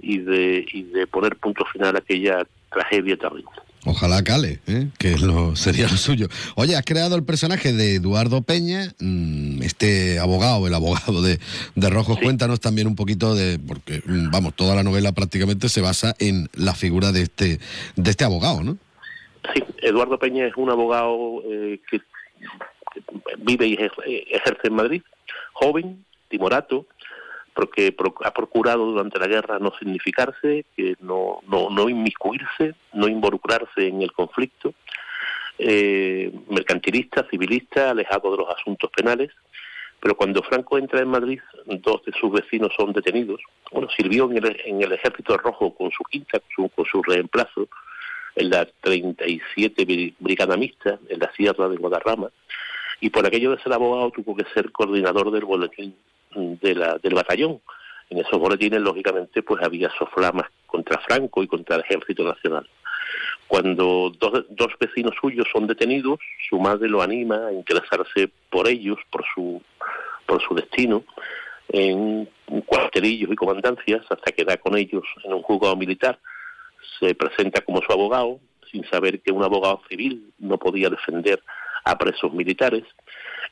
y de, y de poner punto final a aquella tragedia terrible. Ojalá cale, ¿eh? que lo, sería lo suyo. Oye, has creado el personaje de Eduardo Peña, mm, este abogado, el abogado de, de Rojos. Cuéntanos también un poquito de, porque, mm, vamos, toda la novela prácticamente se basa en la figura de este, de este abogado, ¿no? Sí, Eduardo Peña es un abogado eh, que vive y ejer- eh, ejerce en Madrid, joven, timorato, porque ha procurado durante la guerra no significarse, que no, no, no inmiscuirse, no involucrarse en el conflicto, eh, mercantilista, civilista, alejado de los asuntos penales, pero cuando Franco entra en Madrid, dos de sus vecinos son detenidos. Bueno, sirvió en el, en el Ejército Rojo con su quinta, con su, con su reemplazo, en la 37 Bri- Brigada Mixta, en la Sierra de Guadarrama, y por aquello de ser abogado tuvo que ser coordinador del boletín de la, del batallón. En esos boletines, lógicamente, pues había soflamas contra Franco y contra el Ejército Nacional. Cuando dos, dos vecinos suyos son detenidos, su madre lo anima a interesarse por ellos, por su, por su destino, en cuartelillos y comandancias, hasta que da con ellos en un juzgado militar. Se presenta como su abogado, sin saber que un abogado civil no podía defender a presos militares.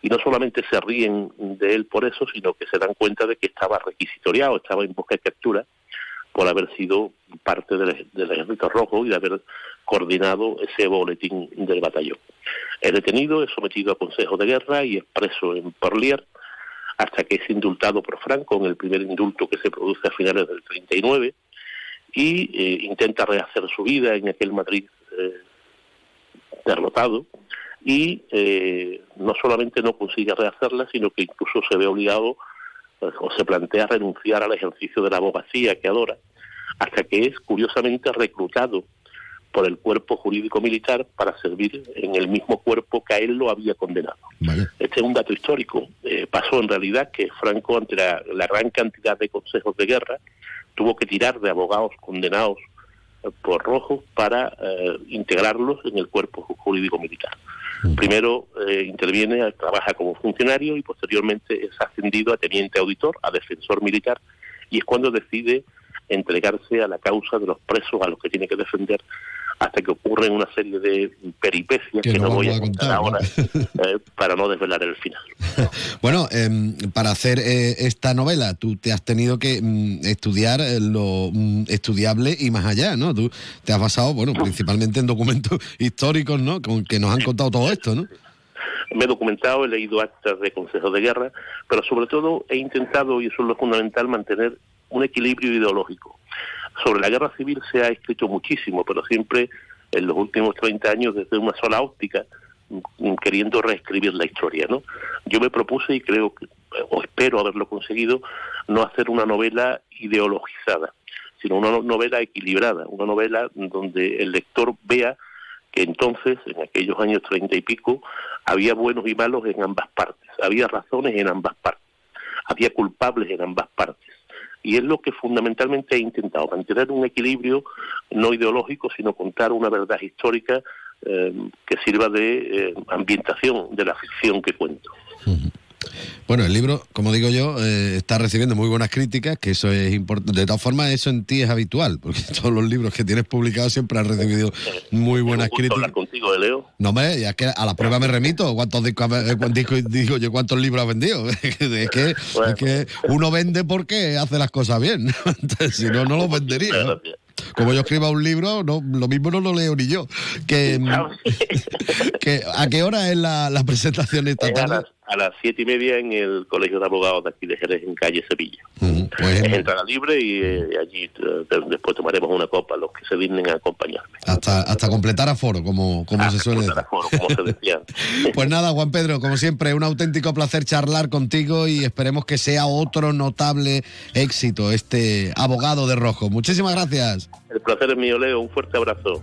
Y no solamente se ríen de él por eso, sino que se dan cuenta de que estaba requisitoriado, estaba en busca de captura por haber sido parte del, del Ejército Rojo y de haber coordinado ese boletín del batallón. Es detenido, es sometido a consejo de guerra y es preso en Porlier hasta que es indultado por Franco en el primer indulto que se produce a finales del 39 y eh, intenta rehacer su vida en aquel Madrid eh, derrotado y eh, no solamente no consigue rehacerla, sino que incluso se ve obligado eh, o se plantea renunciar al ejercicio de la abogacía que adora, hasta que es curiosamente reclutado por el cuerpo jurídico militar para servir en el mismo cuerpo que a él lo había condenado. Este es un dato histórico. Eh, pasó en realidad que Franco, ante la, la gran cantidad de consejos de guerra, tuvo que tirar de abogados condenados por rojo para eh, integrarlos en el cuerpo ju- jurídico militar. Primero eh, interviene, trabaja como funcionario y posteriormente es ascendido a teniente auditor, a defensor militar, y es cuando decide entregarse a la causa de los presos a los que tiene que defender hasta que ocurren una serie de peripecias que, Que no voy a contar ahora eh, para no desvelar el final. Bueno, em, para hacer eh, esta novela tú te has tenido que mm, estudiar eh, lo mm, estudiable y más allá, ¿no? Tú te has basado, bueno, principalmente en documentos históricos, ¿no? Con que nos han contado todo esto, ¿no? Me he documentado, he leído actas de consejos de guerra, pero sobre todo he intentado, y eso es lo fundamental, mantener un equilibrio ideológico. Sobre la guerra civil se ha escrito muchísimo, pero siempre en los últimos 30 años desde una sola óptica, mm, queriendo reescribir la historia, ¿no? Yo me propuse y creo que, o espero haberlo conseguido, no hacer una novela ideologizada, sino una no- novela equilibrada, una novela donde el lector vea que entonces, en aquellos años treinta y pico, había buenos y malos en ambas partes, había razones en ambas partes, había culpables en ambas partes. Y es lo que fundamentalmente he intentado, mantener un equilibrio no ideológico, sino contar una verdad histórica eh, que sirva de eh, ambientación de la ficción que cuento. Bueno, el libro, como digo yo, eh, está recibiendo muy buenas críticas, que eso es importante. De todas formas, eso en ti es habitual, porque todos los libros que tienes publicados siempre han recibido muy buenas Gusto críticas. hablar contigo, de Leo. No, hombre, ya es que a la prueba me remito. ¿Cuántos discos, eh, cuántos discos- digo yo, cuántos libros has vendido? es, que, es que uno vende porque hace las cosas bien. Entonces, si no, no los vendería. ¿no? Como yo escriba un libro, no, lo mismo no lo leo ni yo. Que, que, ¿A qué hora es la, la presentación esta tarde? A las siete y media en el Colegio de Abogados de aquí de Jerez, en calle Sevilla. Pues es entrada libre y eh, allí eh, de- después tomaremos una copa los que se dignen a acompañarme. hasta, hasta completar aforo, como, como se suele decir. Como se decía. Pues nada, Juan Pedro, como siempre, un auténtico placer charlar contigo y esperemos que sea otro notable éxito este abogado de rojo. Muchísimas gracias. El placer es mío, Leo. Un fuerte abrazo.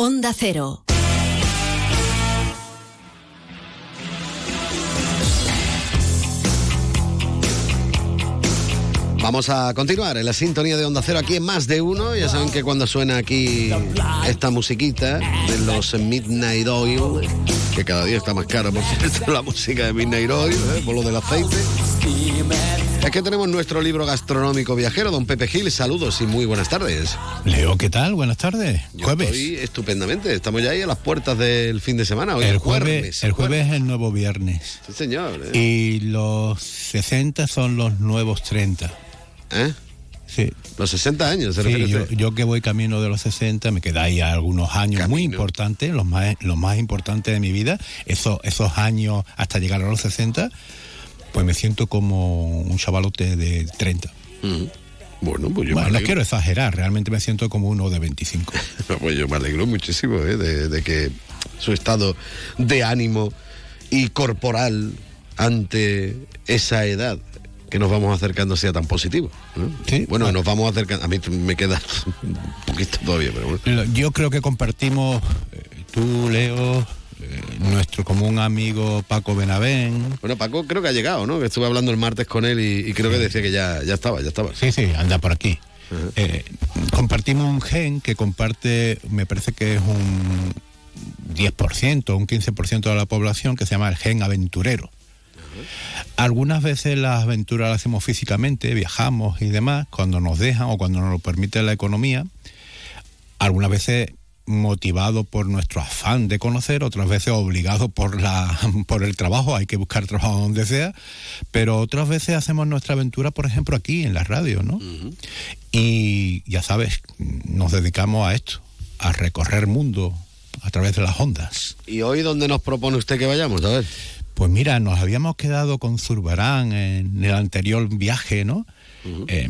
Onda Cero. Vamos a continuar en la sintonía de Onda Cero aquí en Más de Uno. Ya saben que cuando suena aquí esta musiquita de los Midnight Oil, que cada día está más cara, por cierto, la música de Midnight Oil, ¿eh? por lo del aceite. Que tenemos nuestro libro gastronómico viajero, don Pepe Gil. Saludos y muy buenas tardes. Leo, ¿qué tal? Buenas tardes. Yo jueves. Estoy estupendamente. Estamos ya ahí a las puertas del fin de semana. Hoy el es jueves, el jueves es el nuevo viernes. Sí, señor. ¿eh? Y los 60 son los nuevos 30. ¿Eh? Sí. Los 60 años, se Sí, yo, yo que voy camino de los 60, me queda ahí algunos años muy importantes, los más, los más importantes de mi vida. Esos, esos años hasta llegar a los 60, pues me siento como un chavalote de 30. Bueno, pues yo me Bueno, no alegro. quiero exagerar, realmente me siento como uno de 25. Pues yo me alegro muchísimo ¿eh? de, de que su estado de ánimo y corporal ante esa edad que nos vamos acercando sea tan positivo. ¿no? bueno, nos vamos acercando. A mí me queda un poquito todavía, pero bueno. Yo creo que compartimos, eh, tú, Leo, nuestro común amigo Paco Benavén. Bueno, Paco creo que ha llegado, ¿no? Que estuve hablando el martes con él y, y creo que decía que ya, ya estaba, ya estaba. Sí, sí, anda por aquí. Eh, compartimos un gen que comparte, me parece que es un 10%, un 15% de la población, que se llama el gen aventurero. Algunas veces las aventuras las hacemos físicamente, viajamos y demás, cuando nos dejan o cuando nos lo permite la economía. Algunas veces motivado por nuestro afán de conocer, otras veces obligado por la por el trabajo, hay que buscar trabajo donde sea, pero otras veces hacemos nuestra aventura, por ejemplo, aquí en la radio, ¿no? Y ya sabes, nos dedicamos a esto, a recorrer mundo a través de las ondas. ¿Y hoy dónde nos propone usted que vayamos? A ver. Pues mira, nos habíamos quedado con Zurbarán en el anterior viaje, ¿no? Eh,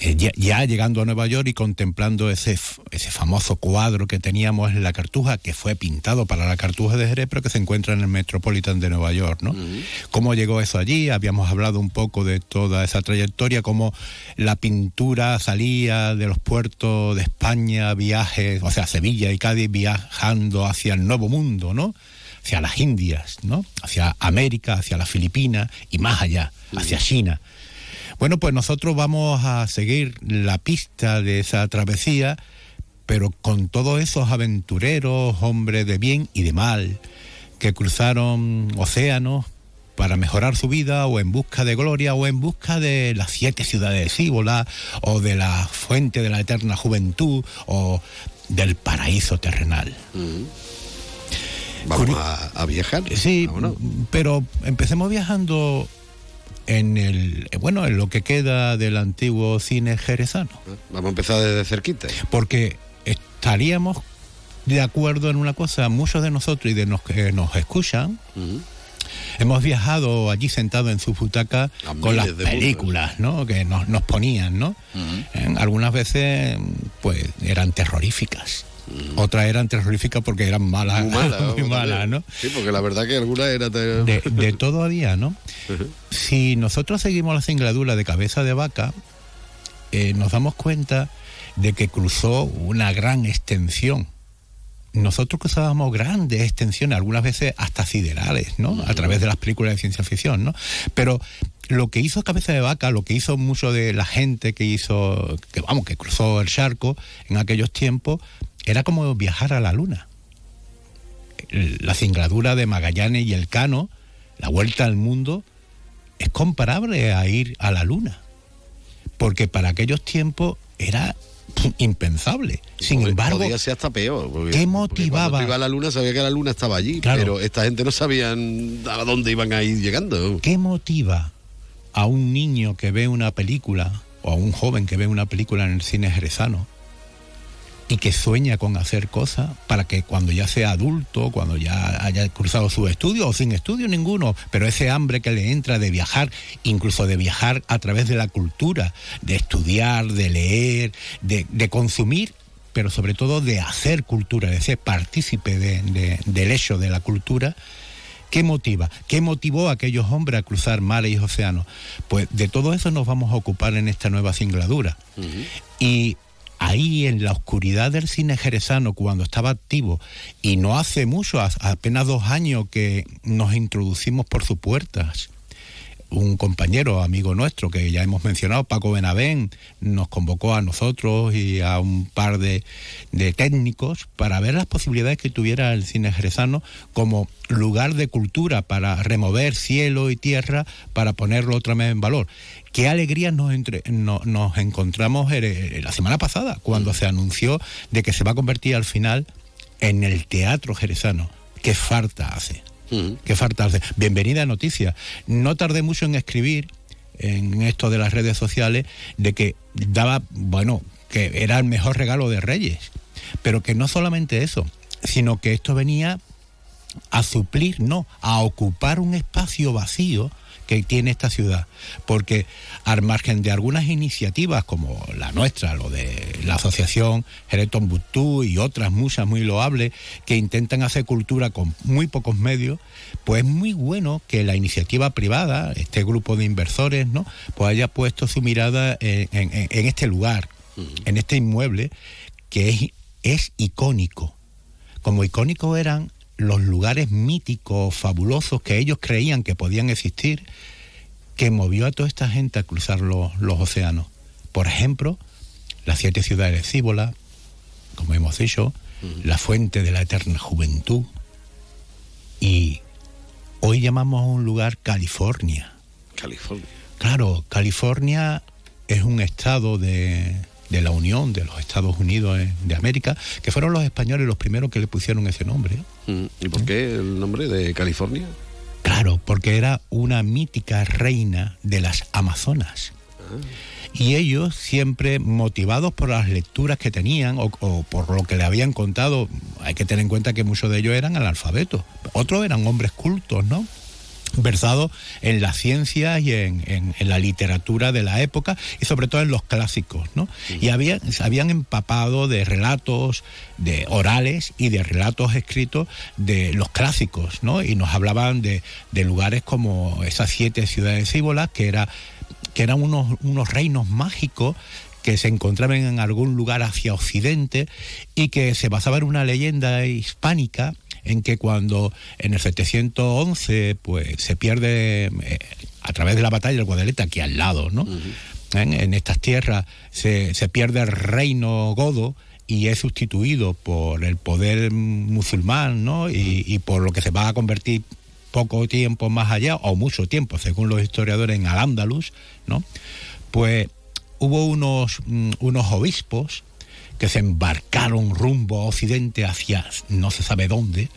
eh, ya, ya llegando a Nueva York y contemplando ese, ese famoso cuadro que teníamos en la Cartuja, que fue pintado para la Cartuja de Jerez, pero que se encuentra en el Metropolitan de Nueva York, ¿no? ¿Cómo llegó eso allí? Habíamos hablado un poco de toda esa trayectoria, cómo la pintura salía de los puertos de España, viajes, o sea, Sevilla y Cádiz, viajando hacia el Nuevo Mundo, ¿no? hacia las Indias, ¿no? Hacia América, hacia las Filipinas y más allá, hacia China. Bueno, pues nosotros vamos a seguir la pista de esa travesía, pero con todos esos aventureros, hombres de bien y de mal, que cruzaron océanos para mejorar su vida o en busca de gloria o en busca de las siete ciudades de Cíbola o de la fuente de la eterna juventud o del paraíso terrenal. Vamos a, a viajar. Sí, pero empecemos viajando en el bueno en lo que queda del antiguo cine jerezano. Vamos a empezar desde cerquita. Porque estaríamos de acuerdo en una cosa, muchos de nosotros y de los que nos escuchan, hemos viajado allí sentados en su butaca A con las películas, ¿no? Que nos, nos ponían, ¿no? Eh, Algunas veces, pues, eran terroríficas. Otras eran terroríficas porque eran malas, Muy mala, muy malas. ¿no? Sí, porque la verdad que alguna era... te- de, de todo a día, ¿no? Si nosotros seguimos la singladura de cabeza de vaca, eh, nos damos cuenta de que cruzó una gran extensión. Nosotros cruzábamos grandes extensiones, algunas veces hasta siderales, ¿no? A través de las películas de ciencia ficción, ¿no? Pero lo que hizo Cabeza de Vaca, lo que hizo mucho de la gente que hizo, que vamos, que cruzó el charco en aquellos tiempos, era como viajar a la luna la singladura de Magallanes y el Cano, la vuelta al mundo, es comparable a ir a la luna. Porque para aquellos tiempos era impensable. Sin Podría- embargo, podía ser hasta peor. porque- ¿qué motivaba? Ibas a la luna sabía que la luna estaba allí, Claro. pero esta gente no sabían a dónde iban a ir llegando. ¿Qué motiva a un niño que ve una película o a un joven que ve una película en el cine jerezano y que sueña con hacer cosas para que cuando ya sea adulto, cuando ya haya cruzado sus estudios o sin estudio ninguno, pero ese hambre que le entra de viajar, incluso de viajar a través de la cultura, de estudiar, de leer, de, de consumir, pero sobre todo de hacer cultura, de ser partícipe de- de- del hecho de la cultura, ¿Qué motiva? ¿Qué motivó a aquellos hombres a cruzar mares y océanos? Pues de todo eso nos vamos a ocupar en esta nueva singladura. Y ahí en la oscuridad del cine jerezano, cuando estaba activo, y no hace mucho, apenas dos años que nos introducimos por sus puertas, un compañero, amigo nuestro, que ya hemos mencionado, Paco Benavén, nos convocó a nosotros y a un par de, de técnicos para ver las posibilidades que tuviera el cine jerezano como lugar de cultura para remover cielo y tierra, para ponerlo otra vez en valor. Qué alegría nos, entre- no- nos encontramos la semana pasada, cuando se anunció de que se va a convertir al final en el teatro jerezano. ¿Qué falta hace? ¿Qué falta? Bienvenida noticia. No tardé mucho en escribir en esto de las redes sociales de que daba, bueno, que era el mejor regalo de Reyes, pero que no solamente eso, sino que esto venía a suplir, no, a ocupar un espacio vacío que tiene esta ciudad. Porque al margen de algunas iniciativas como la nuestra, lo de la asociación Jereton Butú y otras muchas muy loables que intentan hacer cultura con muy pocos medios, pues es muy bueno que la iniciativa privada, este grupo de inversores, ¿no? Pues haya puesto su mirada en, en- en este lugar, en este inmueble, que es, es icónico. Como icónicos eran los lugares míticos, fabulosos, que ellos creían que podían existir, que movió a toda esta gente a cruzar los, los océanos. Por ejemplo, las siete ciudades de Cíbola, como hemos dicho, la fuente de la eterna juventud, y hoy llamamos a un lugar California. California. Claro, California es un estado de, de la Unión de los Estados Unidos eh, de América, que fueron los españoles los primeros que le pusieron ese nombre. Mm, ¿Y por qué el nombre de California? Claro, porque era una mítica reina de las Amazonas. Y ellos siempre motivados por las lecturas que tenían o, o por lo que le habían contado, hay que tener en cuenta que muchos de ellos eran analfabetos, otros eran hombres cultos, ¿no? Versados en las ciencias y en, en- en la literatura de la época y sobre todo en los clásicos, ¿no? Y habían, se habían empapado de relatos de orales y de relatos escritos de los clásicos, ¿no? Y nos hablaban de, de lugares como esas siete ciudades cíbolas, que, era, que eran unos, unos reinos mágicos que se encontraban en algún lugar hacia occidente y que se basaba en una leyenda hispánica en que cuando en el 711 pues se pierde eh, a través de la batalla del Guadalete aquí al lado, ¿no? en, en estas tierras se, se pierde el reino godo y es sustituido por el poder musulmán, ¿no? Y, y por lo que se va a convertir poco tiempo más allá, o mucho tiempo, según los historiadores, en Al-Ándalus, ¿no? Pues hubo unos, mm, unos obispos que se embarcaron rumbo a Occidente hacia no se sabe dónde,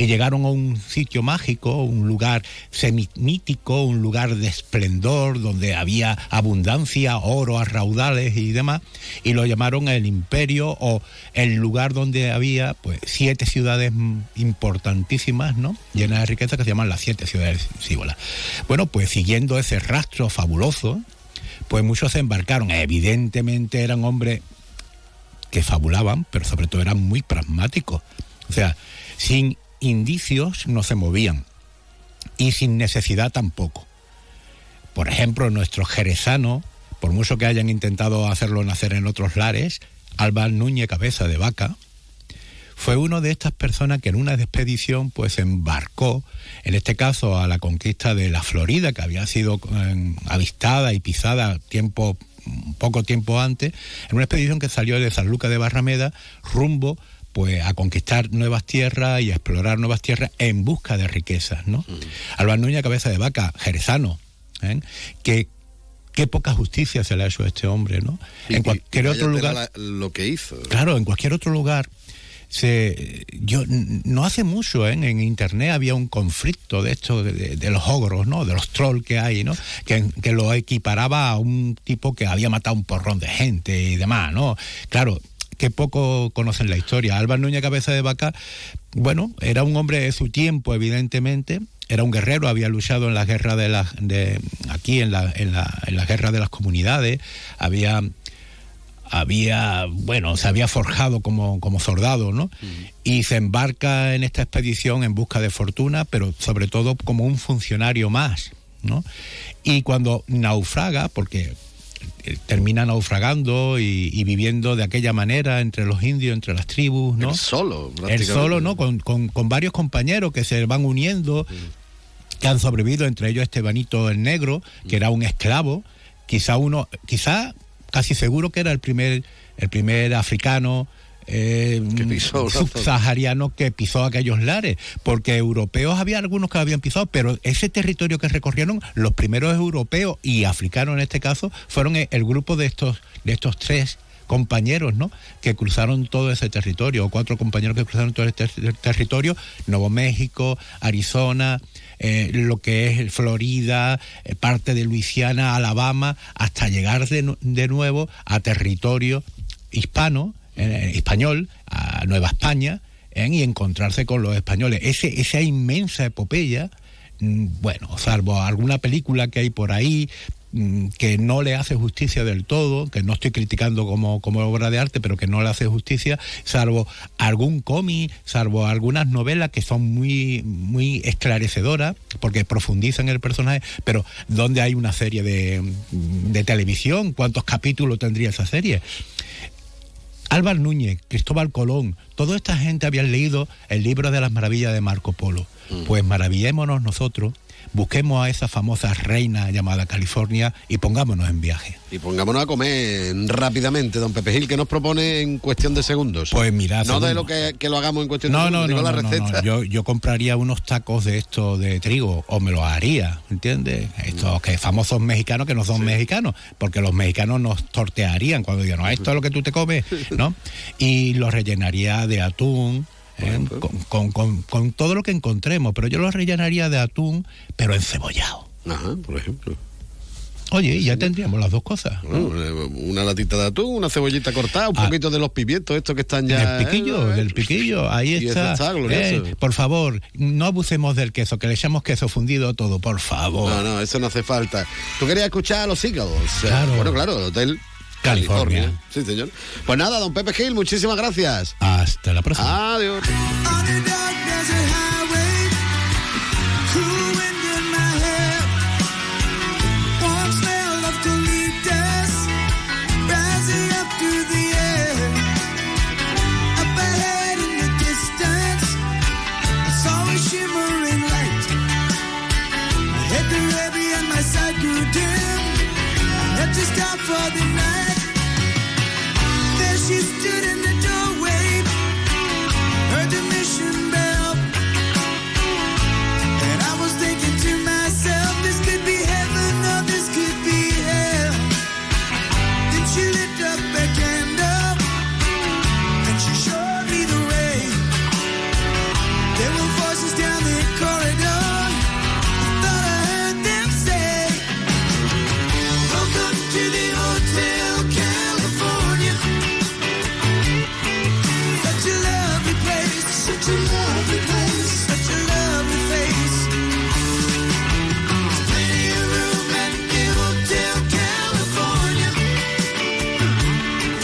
y llegaron a un sitio mágico, un lugar semimítico, un lugar de esplendor, donde había abundancia, oro a raudales y demás, y lo llamaron el imperio o el lugar donde había pues siete ciudades importantísimas, ¿no? Llenas de riqueza que se llaman las siete ciudades cíbolas. Bueno, pues siguiendo ese rastro fabuloso, pues muchos se embarcaron. Evidentemente eran hombres que fabulaban, pero sobre todo eran muy pragmáticos. O sea, sin indicios no se movían y sin necesidad tampoco. Por ejemplo, nuestros jerezanos, por mucho que hayan intentado hacerlo nacer en otros lares, Alba Núñez Cabeza de Vaca, fue uno de estas personas que en una expedición pues embarcó, en este caso a la conquista de la Florida, que había sido eh, avistada y pisada tiempo poco tiempo antes, en una expedición que salió de San Lucas de Barrameda rumbo pues a conquistar nuevas tierras y a explorar nuevas tierras en busca de riquezas, ¿no? Alba Núñez Cabeza de Vaca, jerezano, ¿eh? que qué poca justicia se le ha hecho a este hombre, ¿no? Y- en cualquier y otro lugar la- lo que hizo. Claro, en cualquier otro lugar. Se, yo no hace mucho ¿eh? en internet había un conflicto de esto de, de- de los ogros, ¿no? De los trolls que hay, ¿no? Que, que lo equiparaba a un tipo que había matado un porrón de gente y demás, ¿no? Claro, que poco conocen la historia. Álvaro Núñez Cabeza de Vaca, bueno, era un hombre de su tiempo, evidentemente. Era un guerrero, había luchado en la guerra de las de aquí en la, en la, en la guerra de las comunidades, había había, bueno, se había forjado como, como soldado, ¿no? Y se embarca en esta expedición en busca de fortuna, pero sobre todo como un funcionario más, ¿no? Y cuando naufraga, porque eh, termina naufragando y, y viviendo de aquella manera entre los indios, entre las tribus, ¿no? Él solo, Él prácticamente. solo, ¿no? Con, con- con varios compañeros que se van uniendo, que han sobrevivido, entre ellos Estebanito el Negro, que era un esclavo, quizá uno, quizá casi seguro que era el primer, el primer africano eh, pisó una zona. subsahariano que pisó aquellos lares, porque europeos había algunos que habían pisado, pero ese territorio que recorrieron, los primeros europeos y africanos en este caso, fueron el, el grupo de estos, de estos tres compañeros, ¿no? Que cruzaron todo ese territorio, o cuatro compañeros que cruzaron todo este ter- territorio, Nuevo México, Arizona, eh, lo que es Florida, eh, parte de Luisiana, Alabama, hasta llegar de, de nuevo a territorio hispano, español, a Nueva España, y encontrarse con los españoles. Esa inmensa epopeya, mm, bueno, salvo alguna película que hay por ahí que no le hace justicia del todo, que no estoy criticando como, como obra de arte, pero que no le hace justicia, salvo algún cómic, salvo algunas novelas que son muy, muy esclarecedoras, porque profundizan el personaje, pero ¿dónde hay una serie de, de televisión? ¿Cuántos capítulos tendría esa serie? Álvaro Núñez, Cristóbal Colón, toda esta gente habían leído el libro de las maravillas de Marco Polo. Pues maravillémonos nosotros, busquemos a esa famosa reina llamada California y pongámonos en viaje. Y pongámonos a comer rápidamente, don Pepe Gil, que nos propone en cuestión de segundos. Pues mira, No de lo que, que lo hagamos en cuestión No, de segundos, no, no, la receta. no. Yo, yo compraría unos tacos de esto de trigo, o me los haría, ¿entiendes? Estos que famosos mexicanos que no son mexicanos, porque los mexicanos nos tortearían cuando digan, no, esto es lo que tú te comes, ¿no? Y los rellenaría de atún. ¿Eh? pues. Con, con- con- todo lo que encontremos, pero yo los rellenaría de atún, pero encebollado. Ajá, por ejemplo. Oye, y ya tendríamos las dos cosas. Bueno, eh, una latita de atún, una cebollita cortada, un poquito de los pimientos, estos que están ya. Ah. Del piquillo, ¿eh? del piquillo, ahí está. está. Eh, por favor, no abusemos del queso, que le echamos queso fundido a todo, por favor. No, no, eso no hace falta. Tú querías escuchar a los. Eh, Claro. Bueno, claro, el Hotel California. California. Sí, señor. Pues nada, don Pepe Gil, muchísimas gracias. Hasta la próxima. Adiós.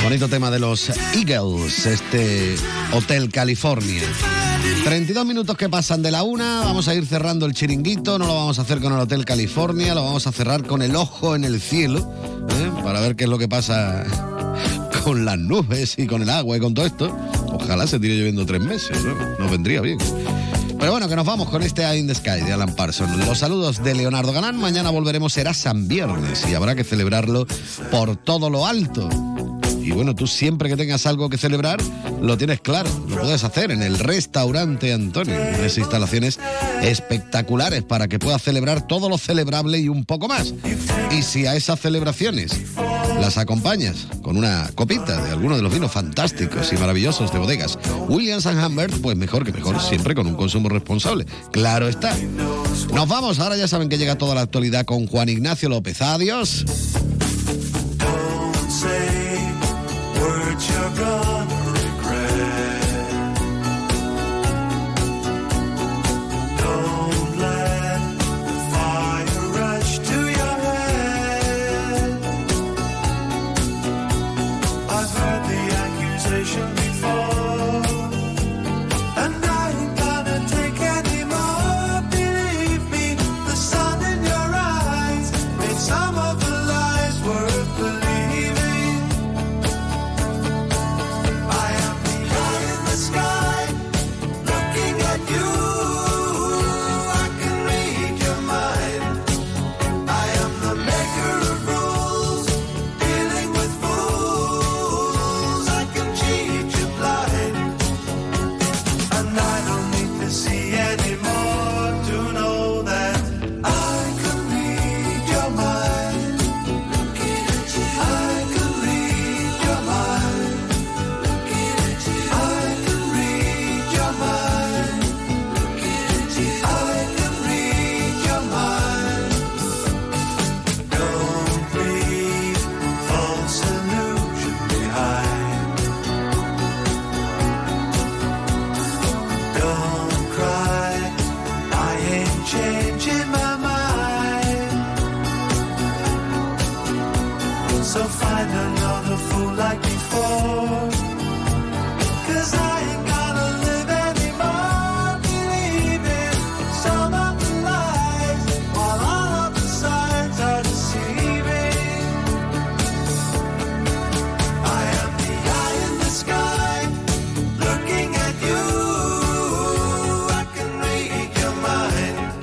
Bonito tema de los Eagles, este Hotel California. 32 minutos que pasan de la una, vamos a ir cerrando el chiringuito, no lo vamos a hacer con el Hotel California, lo vamos a cerrar con el ojo en el cielo, ¿eh? para ver qué es lo que pasa con las nubes y con el agua y con todo esto. Ojalá se tire lloviendo tres meses, ¿no? Nos vendría bien. Pero bueno, que nos vamos con este Eye in the Sky de Alan Parsons. Los saludos de Leonardo Galán. Mañana volveremos, será San Viernes y habrá que celebrarlo por todo lo alto. Y bueno, tú siempre que tengas algo que celebrar, lo tienes claro. Lo puedes hacer en el restaurante Antonio. Tienes instalaciones espectaculares para que puedas celebrar todo lo celebrable y un poco más. Y si a esas celebraciones las acompañas con una copita de alguno de los vinos fantásticos y maravillosos de bodegas Williams and Humbert, pues mejor que mejor, siempre con un consumo responsable. Claro está. Nos vamos, ahora ya saben que llega toda la actualidad con Juan Ignacio López. Adiós. you're gone.